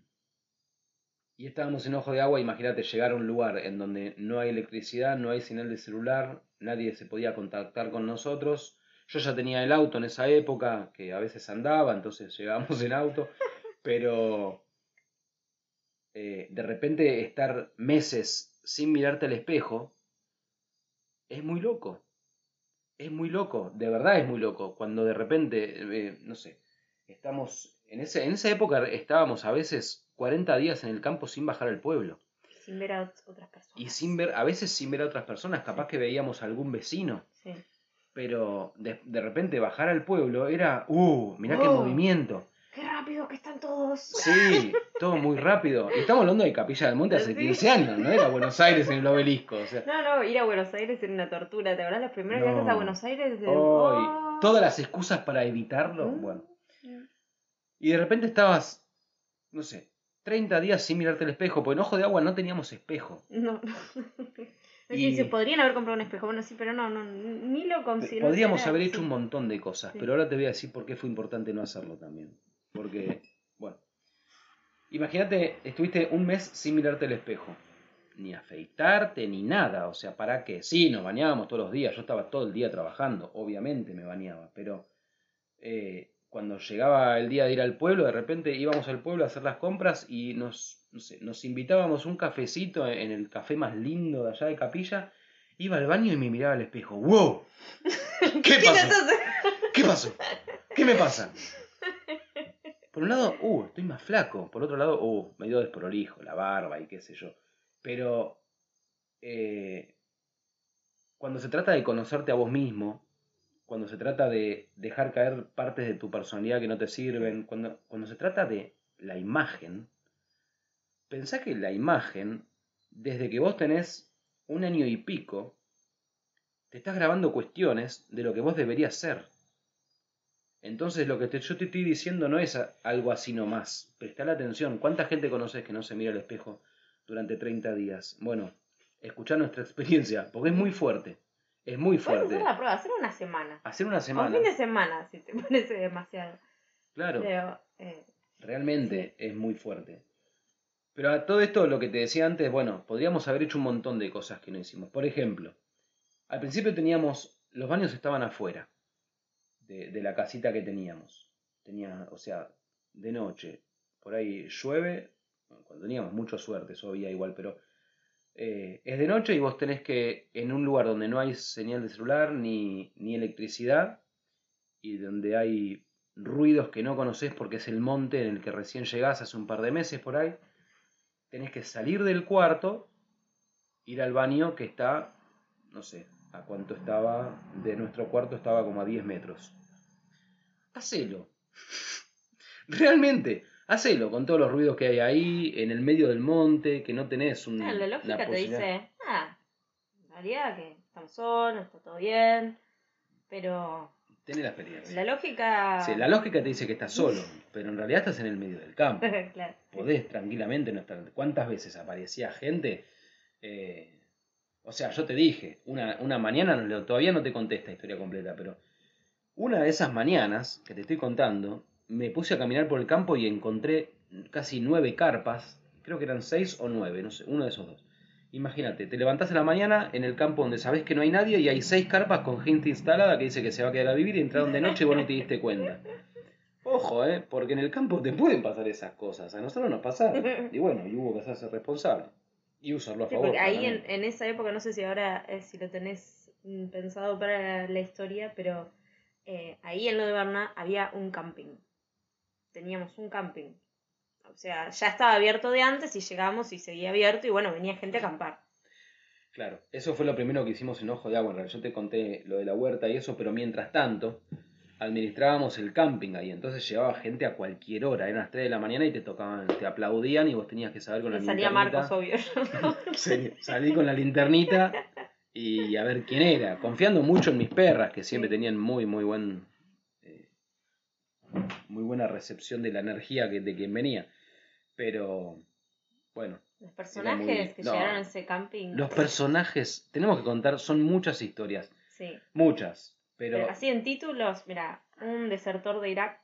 y estábamos en Ojo de Agua, imagínate llegar a un lugar en donde no hay electricidad, no hay señal de celular, nadie se podía contactar con nosotros. Yo ya tenía el auto en esa época, que a veces andaba, entonces llegábamos en auto, <laughs> pero eh, de repente estar meses sin mirarte al espejo es muy loco. Es muy loco, de verdad es muy loco. Cuando de repente, eh, no sé, Estamos, en, ese, en esa época estábamos a veces 40 días en el campo sin bajar al pueblo.
Sin ver a otras personas.
Y sin ver, a veces sin ver a otras personas, capaz que veíamos a algún vecino.
Sí.
Pero de, de, repente bajar al pueblo era, uh, mirá qué oh, movimiento.
¡Qué rápido que están todos!
Sí, todo muy rápido. Estamos hablando de Capilla del Monte hace 15 años, no era Buenos Aires en el obelisco. O sea.
No, no, ir a Buenos Aires era una tortura. ¿Te acuerdas las primeras no. a Buenos Aires?
Oh, todas las excusas para evitarlo. ¿Mm? Bueno y de repente estabas, no sé, 30 días sin mirarte el espejo, porque en Ojo de Agua no teníamos espejo.
No. <laughs> y... se podrían haber comprado un espejo, bueno, sí, pero no, no ni lo considero.
Podríamos haber hecho un montón de cosas, pero ahora te voy a decir por qué fue importante no hacerlo también. Porque, bueno, imagínate, estuviste un mes sin mirarte el espejo. Ni afeitarte, ni nada. O sea, ¿para qué? Sí, nos bañábamos todos los días. Yo estaba todo el día trabajando. Obviamente me bañaba. Pero eh, cuando llegaba el día de ir al pueblo, de repente íbamos al pueblo a hacer las compras y nos, no sé, nos invitábamos un cafecito en el café más lindo de allá de Capilla. Iba al baño y me miraba al espejo. ¡Wow! <laughs> ¿Qué pasó? ¿Qué pasó? ¿Qué me pasa? Por un lado, uh, estoy más flaco. Por otro lado, uh, medio desprolijo, la barba y qué sé yo. Pero eh, cuando se trata de conocerte a vos mismo, cuando se trata de dejar caer partes de tu personalidad que no te sirven, cuando, cuando se trata de la imagen, pensá que la imagen, desde que vos tenés un año y pico, te estás grabando cuestiones de lo que vos deberías ser. Entonces lo que te, yo te estoy diciendo no es algo así nomás. Presta la atención. ¿Cuánta gente conoces que no se mira al espejo durante 30 días? Bueno, escuchá nuestra <laughs> experiencia, porque es muy fuerte. Es muy fuerte.
Puedes hacer la prueba, hacer una semana.
Hacer una semana.
un fin de semana, si te <laughs> parece demasiado.
Claro. Eh, Realmente es muy fuerte. Pero a todo esto, lo que te decía antes, bueno, podríamos haber hecho un montón de cosas que no hicimos. Por ejemplo, al principio teníamos, los baños estaban afuera de, de la casita que teníamos. Tenía, o sea, de noche, por ahí llueve, cuando teníamos mucha suerte, eso había igual, pero eh, es de noche y vos tenés que, en un lugar donde no hay señal de celular ni, ni electricidad, y donde hay ruidos que no conoces porque es el monte en el que recién llegás hace un par de meses por ahí, tenés que salir del cuarto, ir al baño que está, no sé, a cuánto estaba, de nuestro cuarto estaba como a 10 metros. Hacelo. <laughs> Realmente, hacelo con todos los ruidos que hay ahí, en el medio del monte, que no tenés un...
Ah, la lógica
una
te dice, ah, en realidad que estamos solos, está todo bien, pero
Tenés la experiencia.
la lógica...
Sí, la lógica te dice que estás solo, pero en realidad estás en el medio del campo. <laughs>
claro.
Podés tranquilamente no estar. ¿Cuántas veces aparecía gente? Eh, o sea, yo te dije, una, una mañana, no todavía no te conté esta historia completa, pero una de esas mañanas que te estoy contando, me puse a caminar por el campo y encontré casi nueve carpas, creo que eran seis o nueve, no sé, uno de esos dos. Imagínate, te levantás a la mañana en el campo donde sabes que no hay nadie y hay seis carpas con gente instalada que dice que se va a quedar a vivir y entraron de noche y vos no te diste cuenta. Ojo, ¿eh? Porque en el campo te pueden pasar esas cosas. A nosotros nos pasaron. <laughs> Y bueno, y hubo que hacerse responsable. Y usarlo a
Sí,
favor.
porque ahí en, en esa época, no sé si ahora eh, si lo tenés mm, pensado para la historia, pero eh, ahí en lo de Berna había un camping. Teníamos un camping. O sea, ya estaba abierto de antes y llegamos y seguía abierto y bueno, venía gente a acampar.
Claro, eso fue lo primero que hicimos en Ojo de Agua. En realidad, yo te conté lo de la huerta y eso, pero mientras tanto, administrábamos el camping ahí. Entonces llevaba gente a cualquier hora. Eran las 3 de la mañana y te tocaban, te aplaudían y vos tenías que saber con la
salía
linternita.
Marcos, obvio. <laughs>
Salí con la linternita y a ver quién era. Confiando mucho en mis perras, que siempre tenían muy, muy buen. Muy buena recepción de la energía que, de quien venía. Pero, bueno,
Los personajes
muy-
que
no.
llegaron a ese camping.
los personajes, tenemos que contar, son muchas historias.
Sí.
Muchas. Pero,
Pero así en títulos, mira, un desertor de Irak,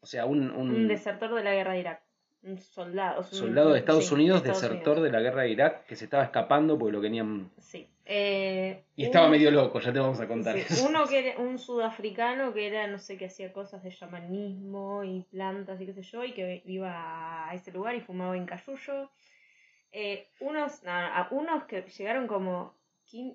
o sea, un, un
un desertor de la guerra de Irak, un soldado. un-
soldado de Estados
sí,
Unidos,
de Estados
desertor
Unidos.
de la guerra de Irak, que se estaba escapando porque lo querían.
Sí. Eh,
Y estaba
un-
medio loco, ya te vamos a contar.
sí, uno que era un sudafricano que era, no sé, que hacía cosas de shamanismo y plantas y qué sé yo, y que iba a ese lugar y fumaba en cayuyo. Eh, unos, no, no, a- unos que llegaron como,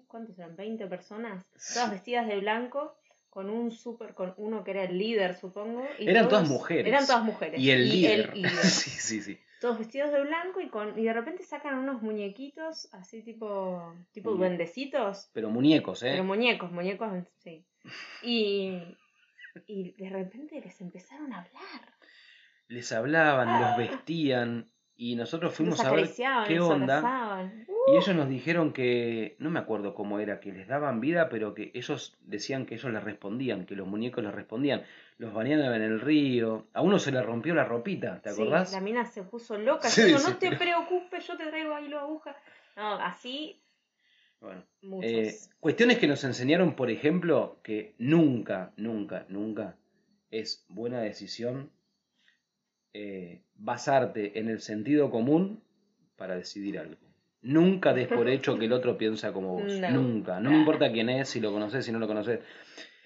¿cuántos eran? 20 personas, todas vestidas de blanco, con un super, con uno que era el líder, supongo. y
Eran
todos-
todas mujeres.
Eran todas mujeres.
Y el líder.
líder. <laughs>
sí, sí, sí.
Todos vestidos de blanco y con y de repente sacan unos muñequitos así tipo tipo
Muñe-
duendecitos.
Pero muñecos, ¿eh?
pero muñecos muñecos sí. Y y de repente les empezaron a hablar.
Les hablaban, los vestían y nosotros fuimos a ver qué onda. Y ellos nos dijeron que, no me acuerdo cómo era, que les daban vida, pero que ellos decían que ellos les respondían, que los muñecos les respondían. Los bañaban en el río. A uno se le rompió la ropita, ¿te
Sí,
acordás?
la mina se puso loca
Sí,
digo,
sí,
no te preocupes yo te traigo ahí la aguja no así
Bueno,
muchos
eh, cuestiones que nos enseñaron, por ejemplo, que nunca, nunca, nunca es buena decisión eh, basarte en el sentido común para decidir algo. Nunca des por hecho que el otro piensa como vos.
No.
Nunca. No me importa quién es, si lo conoces, si no lo conoces.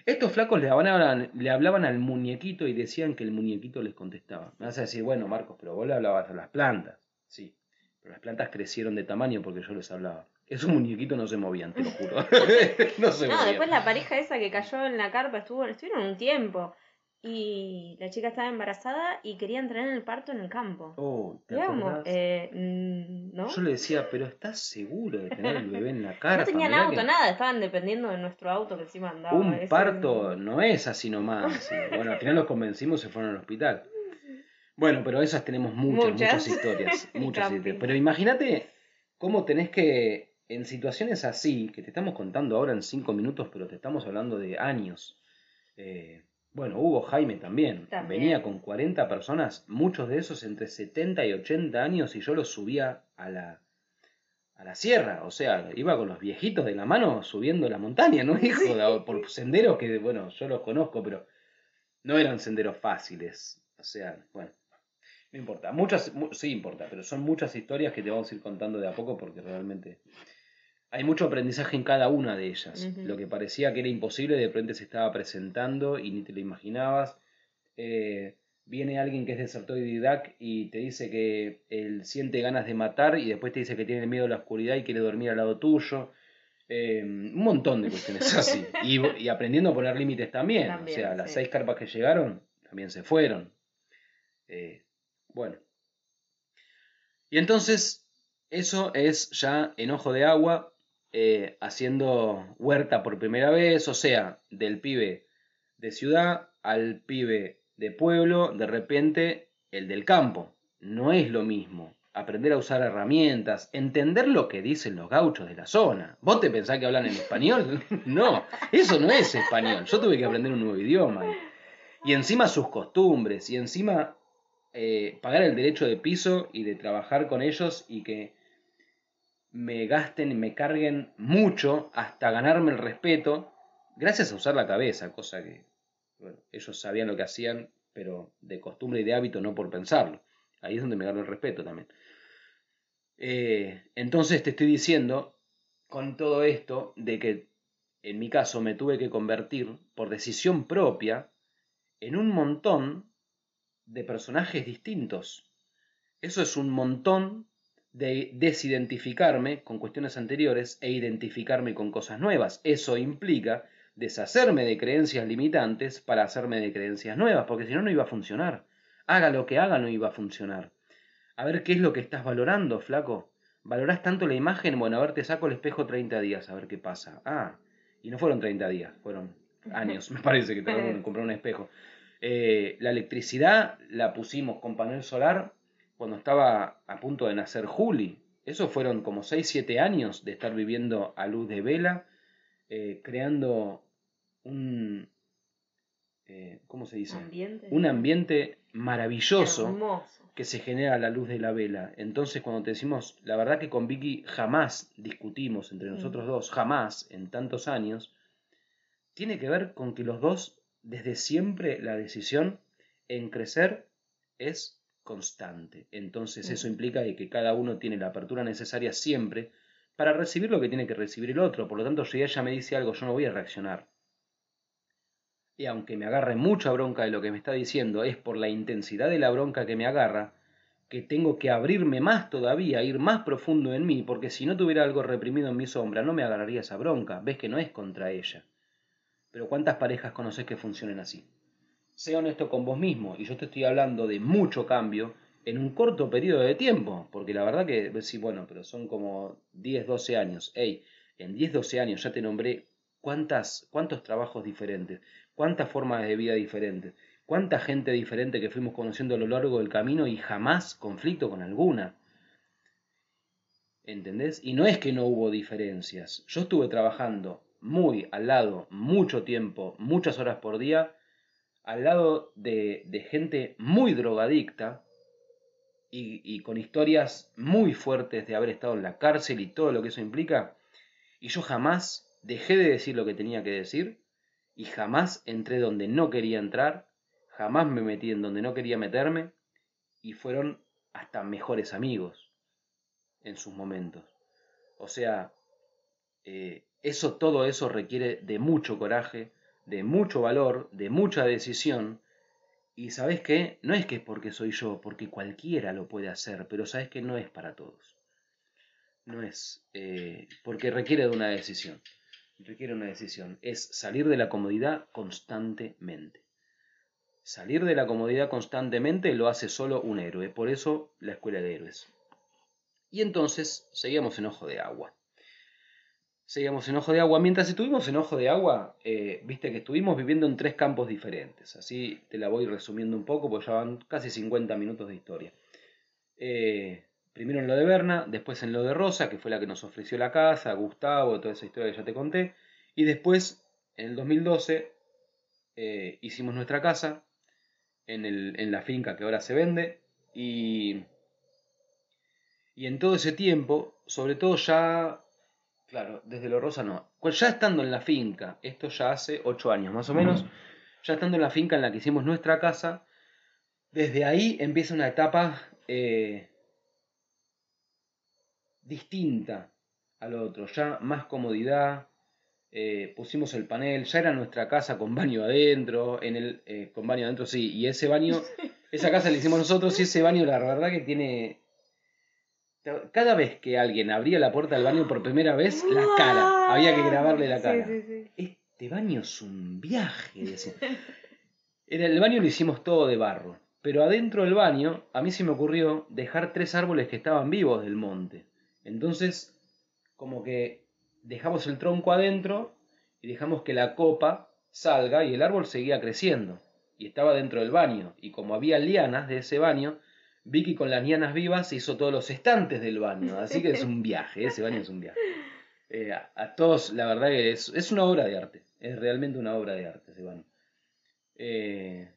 Estos flacos le hablaban, le hablaban al muñequito y decían que el muñequito les contestaba. Me vas a decir, bueno, Marcos, pero vos le hablabas a las plantas. Sí, pero las plantas crecieron de tamaño porque yo les hablaba. Esos muñequitos no se movían, te lo juro. <laughs> <laughs> no se
No,
movían.
después la pareja esa que cayó en la carpa estuvo, estuvieron un tiempo. Y la chica estaba embarazada y querían tener el parto en el campo.
Oh, ¿te
Digamos, eh, mm, ¿no?
Yo le decía, pero ¿estás seguro de tener el bebé en la <laughs> cara?
no tenían auto, nada, estaban dependiendo de nuestro auto que encima andaba.
Un
Ese-
parto no es así nomás. <laughs> Bueno, al final los convencimos y se fueron al hospital. <laughs> Bueno, pero esas tenemos muchas, muchas,
Muchas.
historias. Muchas historias. Pero imagínate cómo tenés que, en situaciones así, que te estamos contando ahora en cinco minutos, pero te estamos hablando de años. eh, bueno, Hugo Jaime también.
También.
Venía con 40 personas, muchos de esos entre 70 y 80 años, y yo los subía a la, a la sierra. O sea, iba con los viejitos de la mano subiendo la montaña, ¿no, <laughs> hijo? Por senderos que, bueno, yo los conozco, pero no eran senderos fáciles. O sea, bueno, no importa. Muchas, mu- sí importa, pero son muchas historias que te vamos a ir contando de a poco porque realmente hay mucho aprendizaje en cada una de ellas. Lo que parecía que era imposible, de repente se estaba presentando y ni te lo imaginabas. Eh, viene alguien que es desertor de Irak y te dice que él siente ganas de matar y después te dice que tiene miedo a la oscuridad y quiere dormir al lado tuyo. Eh, un montón de cuestiones <laughs> así. Y, y aprendiendo a poner límites también.
También,
o sea, las
sí.
seis carpas que llegaron también se fueron. Eh, bueno. Y entonces, eso es ya enojo de agua, eh, haciendo huerta por primera vez, o sea, del pibe de ciudad al pibe de pueblo, de repente el del campo. No es lo mismo. Aprender a usar herramientas, entender lo que dicen los gauchos de la zona. ¿Vos te pensás que hablan en español? <laughs> No, eso no es español. Yo tuve que aprender un nuevo idioma. Y encima sus costumbres, y encima eh, pagar el derecho de piso y de trabajar con ellos y que me gasten y me carguen mucho hasta ganarme el respeto, gracias a usar la cabeza, cosa que ellos sabían lo que hacían, pero de costumbre y de hábito, no por pensarlo. Ahí es donde me gano el respeto también. Eh, entonces te estoy diciendo, con todo esto, de que en mi caso me tuve que convertir por decisión propia en un montón de personajes distintos. Eso es un montón de desidentificarme con cuestiones anteriores e identificarme con cosas nuevas. Eso implica deshacerme de creencias limitantes para hacerme de creencias nuevas, porque si no, no iba a funcionar. Haga lo que haga, no iba a funcionar. A ver qué es lo que estás valorando, flaco. ¿Valorás tanto la imagen? Bueno, a ver, te saco el espejo 30 días, a ver qué pasa. Ah, y no fueron 30 días, fueron años, me parece que tardaron en comprar un espejo. Eh, la electricidad la pusimos con panel solar cuando estaba a punto de nacer Juli. Eso fueron como 6-7 años de estar viviendo a luz de vela, eh, creando un... eh, ¿Cómo se dice?
Ambiente.
Un ambiente maravilloso
Hermoso.
que se genera a la luz de la vela. Entonces, cuando te decimos, la verdad que con Vicky jamás discutimos entre
Mm.
nosotros dos, jamás en tantos años, tiene que ver con que los dos, desde siempre, la decisión en crecer es constante. Entonces, eso
Mm.
implica de que cada uno tiene la apertura necesaria siempre para recibir lo que tiene que recibir el otro. Por lo tanto, si ella me dice algo, yo no voy a reaccionar. Y aunque me agarre mucha bronca de lo que me está diciendo, es por la intensidad de la bronca que me agarra, que tengo que abrirme más todavía, ir más profundo en mí, porque si no tuviera algo reprimido en mi sombra, no me agarraría esa bronca. Ves que no es contra ella. Pero ¿cuántas parejas conoces que funcionen así? Sé honesto con vos mismo, y yo te estoy hablando de mucho cambio en un corto periodo de tiempo, porque la verdad que, sí, bueno, pero son como 10, 12 años. Ey, en 10, 12 años ya te nombré cuántas, cuántos trabajos diferentes, cuántas formas de vida diferentes, cuánta gente diferente que fuimos conociendo a lo largo del camino y jamás conflicto con alguna. ¿Entendés? Y no es que no hubo diferencias. Yo estuve trabajando muy al lado, mucho tiempo, muchas horas por día, al lado de, de gente muy drogadicta y, y con historias muy fuertes de haber estado en la cárcel y todo lo que eso implica. Y yo jamás dejé de decir lo que tenía que decir y jamás entré donde no quería entrar, jamás me metí en donde no quería meterme y fueron hasta mejores amigos en sus momentos. O sea, eh, eso, todo eso requiere de mucho coraje, de mucho valor, de mucha decisión. Y sabes qué, no es que es porque soy yo, porque cualquiera lo puede hacer, pero sabes que no es para todos. No es, eh, porque requiere de una decisión. Requiere una decisión. Es salir de la comodidad constantemente. Salir de la comodidad constantemente lo hace solo un héroe. Por eso la escuela de héroes. Y entonces seguíamos en Ojo de Agua. Seguíamos en Ojo de Agua. Mientras estuvimos en Ojo de Agua, eh, viste que estuvimos viviendo en tres campos diferentes. Así te la voy resumiendo un poco, porque ya van casi 50 minutos de historia. Eh, primero en lo de Berna, después en lo de Rosa, que fue la que nos ofreció la casa, Gustavo, toda esa historia que ya te conté. Y después, en el 2012, eh, hicimos nuestra casa en, el, en la finca que ahora se vende. Y, y en todo ese tiempo, sobre todo ya, claro, desde lo Rosa no, pues ya estando en la finca, esto ya hace ocho años más o menos, ya estando en la finca en la que hicimos nuestra casa, desde ahí empieza una etapa eh, distinta al otro, ya más comodidad, eh, pusimos el panel, ya era nuestra casa con baño adentro, en el, eh, con baño adentro sí, y ese baño, <laughs> esa casa la hicimos nosotros y ese baño la verdad que tiene, Cada vez que alguien abría la puerta del baño por primera vez, la cara. Había que grabarle la cara.
Sí, sí, sí.
Este baño es un viaje, decía. Era, el baño lo hicimos todo de barro. Pero adentro del baño, a mí se me ocurrió dejar tres árboles que estaban vivos del monte. Entonces, como que dejamos el tronco adentro y dejamos que la copa salga y el árbol seguía creciendo. Y estaba dentro del baño. Y como había lianas de ese baño, Vicky con las lianas vivas hizo todos los estantes del baño. Así que es un viaje, ese baño es un viaje. Eh, a, todos, la verdad que es, es, una obra de arte. Es realmente una obra de arte ese baño. Eh,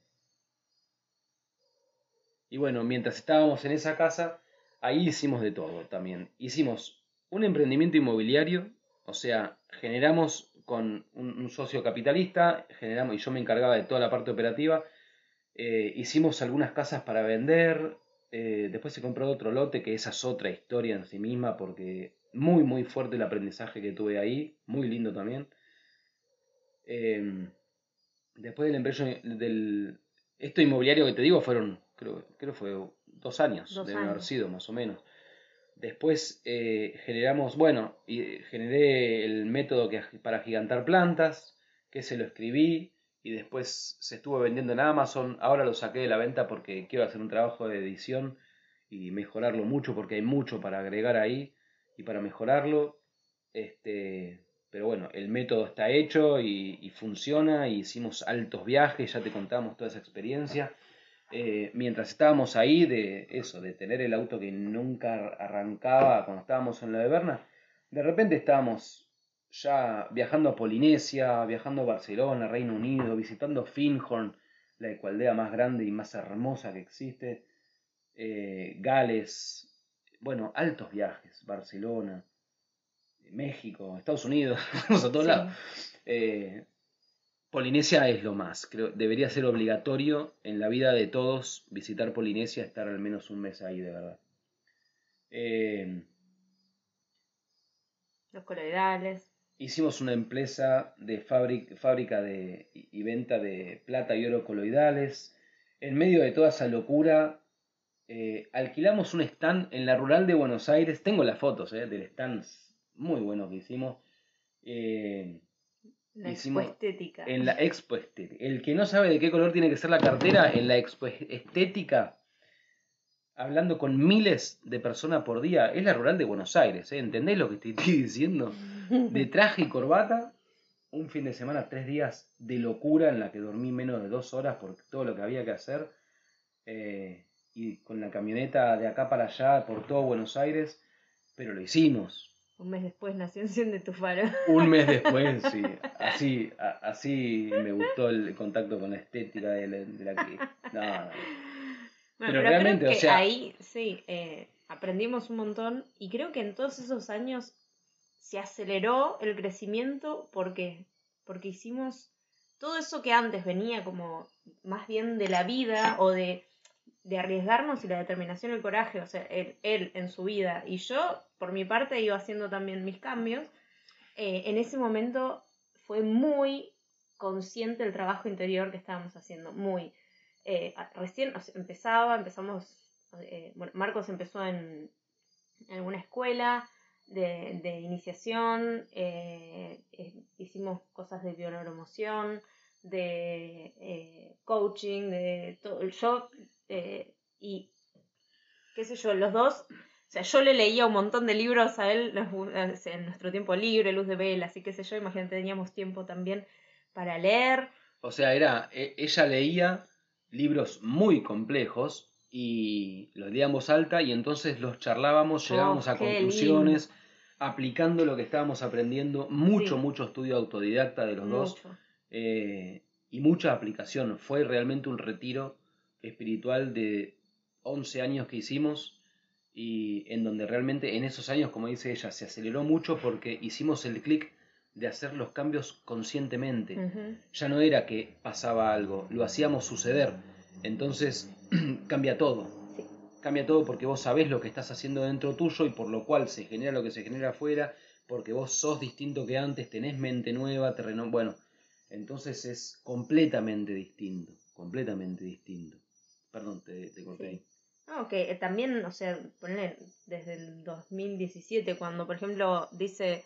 y bueno, mientras estábamos en esa casa, ahí hicimos de todo también. Hicimos un emprendimiento inmobiliario, o sea, generamos con un, socio capitalista, generamos, y yo me encargaba de toda la parte operativa. Eh, hicimos algunas casas para vender, eh, después se compró otro lote, que esa es otra historia en sí misma, porque muy, muy fuerte el aprendizaje que tuve ahí, muy lindo también. Eh, después del empresa del... Esto inmobiliario que te digo fueron, creo, creo fue dos años, de haber sido más o menos. Después eh, generamos, bueno, y generé el método que, para gigantar plantas, que se lo escribí y después se estuvo vendiendo en Amazon. Ahora lo saqué de la venta porque quiero hacer un trabajo de edición y mejorarlo mucho porque hay mucho para agregar ahí y para mejorarlo. Este, pero bueno, el método está hecho y, funciona. Y hicimos altos viajes, ya te contamos toda esa experiencia. Eh, mientras estábamos ahí, de eso, de tener el auto que nunca arrancaba cuando estábamos en la de Berna, de repente estábamos ya viajando a Polinesia, viajando a Barcelona, Reino Unido, visitando Finhorn, la ecualdea más grande y más hermosa que existe, eh, Gales, bueno, altos viajes, Barcelona, México, Estados Unidos, <laughs> vamos a todos lados. Eh, Polinesia es lo más, creo, debería ser obligatorio en la vida de todos visitar Polinesia, estar al menos un mes ahí, de verdad.
Eh, Los coloidales.
Hicimos una empresa de fábrica de, y venta de plata y oro coloidales. En medio de toda esa locura, eh, alquilamos un stand en la rural de Buenos Aires. Tengo las fotos eh, del stand muy bueno que hicimos. Eh,
la expo estética.
En la expo estética. El que no sabe de qué color tiene que ser la cartera, en la expo estética, hablando con miles de personas por día, es la rural de Buenos Aires. ¿eh? ¿Entendés lo que te estoy <laughs> diciendo? De traje y corbata, un fin de semana, tres días de locura en la que dormí menos de dos horas por todo lo que había que hacer. Eh, y con la camioneta de acá para allá por todo Buenos Aires, pero lo hicimos.
Un mes después nació en de Tufaro.
Un mes <laughs> después, sí. Así, así me gustó el contacto con la estética de la, que... No,
pero, realmente, o sea... Ahí, sí, eh, aprendimos un montón y creo que en todos esos años se aceleró el crecimiento porque porque hicimos todo eso que antes venía como más bien de la vida o de arriesgarnos y la determinación el coraje, o sea, él, él en su vida. Y yo, por mi parte, iba haciendo también mis cambios, eh, en ese momento fue muy consciente el trabajo interior que estábamos haciendo, muy. Eh, recién empezaba, empezamos, eh, bueno, Marcos empezó en, en una escuela de, de iniciación, hicimos cosas de bioneuromoción, de coaching, de todo. Yo eh, y qué sé yo, los dos, o sea, yo le leía un montón de libros a él en nuestro tiempo libre, Luz de Vela, así que sé yo, imagínate, teníamos tiempo también para leer.
O sea, era, e, ella leía libros muy complejos y los leía en voz alta y entonces los charlábamos, oh, llegábamos a conclusiones, aplicando lo que estábamos aprendiendo, mucho, mucho estudio autodidacta de los dos eh, y mucha aplicación. Fue realmente un retiro espiritual de 11 años que hicimos y en donde realmente en esos años, como dice ella, se aceleró mucho porque hicimos el clic de hacer los cambios conscientemente. Ya no era que pasaba algo, lo hacíamos suceder. Entonces <clears throat> cambia todo. Cambia todo porque vos sabés lo que estás haciendo dentro tuyo y por lo cual se genera lo que se genera afuera, porque vos sos distinto que antes, tenés mente nueva, terreno. Bueno, entonces es completamente distinto, completamente distinto. Perdón, te, corté ahí.
No, que eh, también, o sea, poner desde el 2017, cuando por ejemplo dice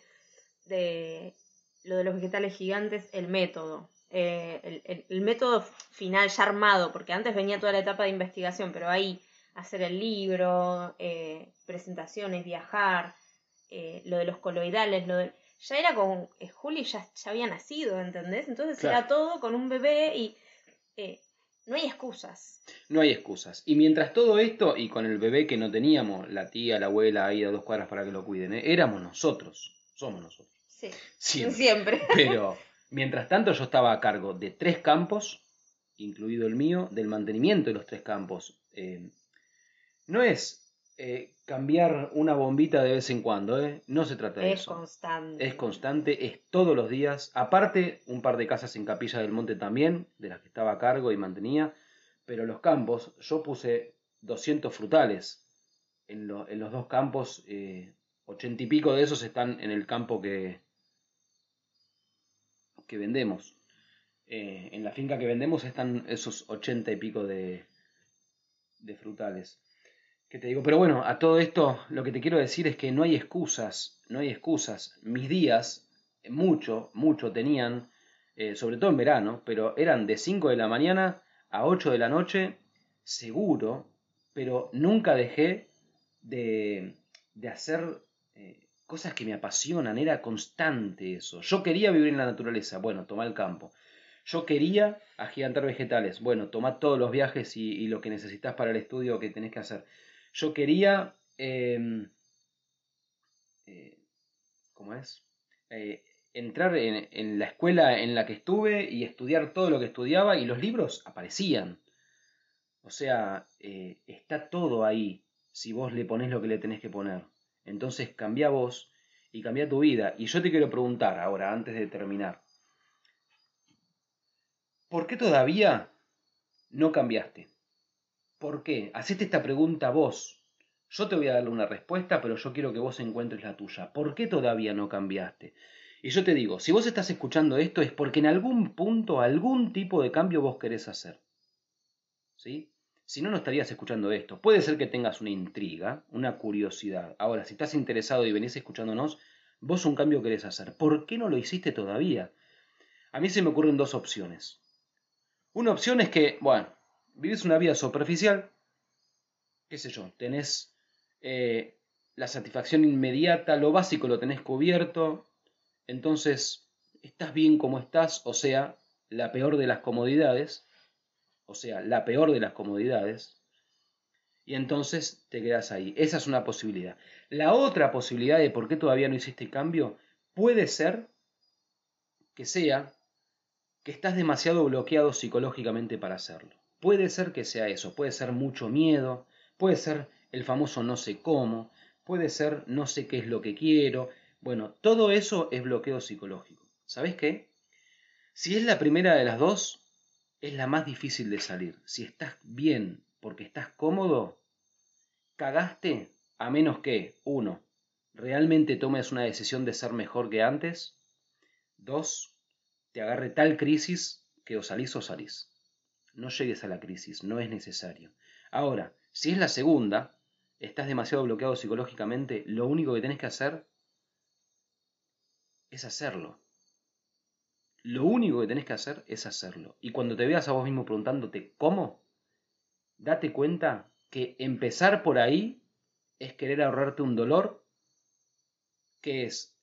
de lo de los vegetales gigantes, el método. Eh, el, el, método final ya armado, porque antes venía toda la etapa de investigación, pero ahí hacer el libro, eh, presentaciones, viajar, eh, lo de los coloidales, lo de... Ya era con... Juli ya, ya había nacido, ¿entendés? Entonces era todo con un bebé y no hay excusas.
No hay excusas. Y mientras todo esto, y con el bebé que no teníamos, la tía, la abuela ahí a dos cuadras para que lo cuiden, éramos nosotros, somos nosotros.
Sí, siempre.
Pero mientras tanto yo estaba a cargo de tres campos, incluido el mío, del mantenimiento de los tres campos. Eh, no es eh, cambiar una bombita de vez en cuando, ¿eh? no se trata de eso.
Es constante.
Es constante, es todos los días. Aparte, un par de casas en Capilla del Monte también, de las que estaba a cargo y mantenía. Pero los campos, yo puse 200 frutales en, en los dos campos. Eh, ochenta y pico de esos están en el campo que, que vendemos. Eh, en la finca que vendemos están esos ochenta y pico de, de frutales. ¿Qué te digo? Pero bueno, a todo esto lo que te quiero decir es que no hay excusas, no hay excusas. Mis días, mucho, mucho tenían, eh, sobre todo en verano, pero eran de 5 de la mañana a 8 de la noche, seguro, pero nunca dejé de, de hacer eh, cosas que me apasionan, era constante eso. Yo quería vivir en la naturaleza, bueno, toma el campo. Yo quería agigantar vegetales, bueno, toma todos los viajes y, lo que necesitas para el estudio que tenés que hacer. Yo quería, em, eh, ¿cómo es? Eh, entrar en, la escuela en la que estuve y estudiar todo lo que estudiaba y los libros aparecían. O sea, eh, está todo ahí si vos le pones lo que le tenés que poner. Entonces cambia vos y cambia tu vida. Y yo te quiero preguntar ahora, antes de terminar, ¿por qué todavía no cambiaste? ¿Por qué? Hacete esta pregunta vos. Yo te voy a darle una respuesta, pero yo quiero que vos encuentres la tuya. ¿Por qué todavía no cambiaste? Y yo te digo, si vos estás escuchando esto es porque en algún punto algún tipo de cambio vos querés hacer. ¿Sí? Si no, no estarías escuchando esto. Puede ser que tengas una intriga, una curiosidad. Ahora, si estás interesado y venís escuchándonos, vos un cambio querés hacer. ¿Por qué no lo hiciste todavía? A mí se me ocurren dos opciones. Una opción es que, bueno, vivís una vida superficial, qué sé yo, tenés eh, la satisfacción inmediata, lo básico lo tenés cubierto, entonces estás bien como estás, o sea, la peor de las comodidades, o sea, la peor de las comodidades, y entonces te quedas ahí. Esa es una posibilidad. La otra posibilidad de por qué todavía no hiciste cambio puede ser que sea que estás demasiado bloqueado psicológicamente para hacerlo. Puede ser que sea eso, puede ser mucho miedo, puede ser el famoso no sé cómo, puede ser no sé qué es lo que quiero. Bueno, todo eso es bloqueo psicológico. ¿Sabes qué? Si es la primera de las dos, es la más difícil de salir. Si estás bien porque estás cómodo, cagaste a menos que, uno, realmente tomes una decisión de ser mejor que antes, dos, te agarre tal crisis que o salís o salís. No llegues a la crisis, no es necesario. Ahora, si es la segunda, estás demasiado bloqueado psicológicamente, lo único que tenés que hacer es hacerlo. Lo único que tenés que hacer es hacerlo. Y cuando te veas a vos mismo preguntándote cómo, date cuenta que empezar por ahí es querer ahorrarte un dolor que es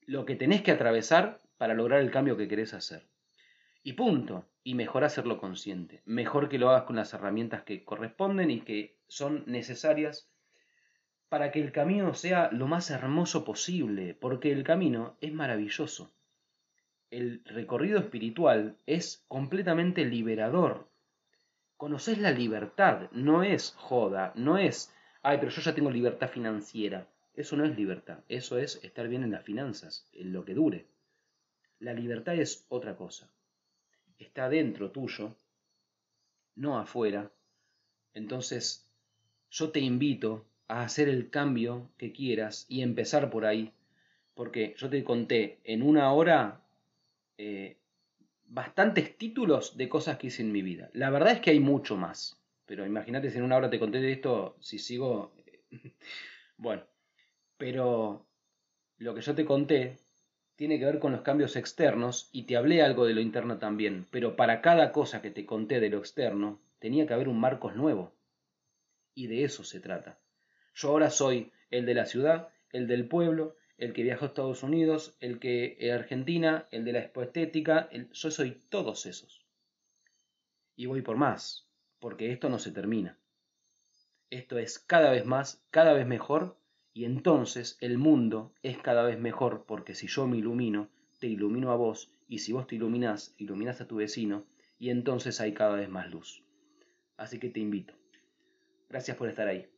lo que tenés que atravesar para lograr el cambio que querés hacer. Y punto. Y mejor hacerlo consciente. Mejor que lo hagas con las herramientas que corresponden y que son necesarias para que el camino sea lo más hermoso posible, porque el camino es maravilloso el recorrido espiritual es completamente liberador. Conoces la libertad, no es joda, no es, ay, pero yo ya tengo libertad financiera. Eso no es libertad, eso es estar bien en las finanzas, en lo que dure. La libertad es otra cosa. Está dentro tuyo, no afuera. Entonces, yo te invito a hacer el cambio que quieras y empezar por ahí. Porque yo te conté en una hora eh, bastantes títulos de cosas que hice en mi vida. La verdad es que hay mucho más, pero imagínate si en una hora te conté de esto, si sigo... <laughs> bueno, pero lo que yo te conté tiene que ver con los cambios externos y te hablé algo de lo interno también, pero para cada cosa que te conté de lo externo tenía que haber un Marcos nuevo. Y de eso se trata. Yo ahora soy el de la ciudad, el del pueblo, el que viajó a Estados Unidos, el que en Argentina, el de la expoestética, el... yo soy todos esos. Y voy por más, porque esto no se termina. Esto es cada vez más, cada vez mejor, y entonces el mundo es cada vez mejor, porque si yo me ilumino, te ilumino a vos, y si vos te iluminás, iluminás a tu vecino, y entonces hay cada vez más luz. Así que te invito. Gracias por estar ahí.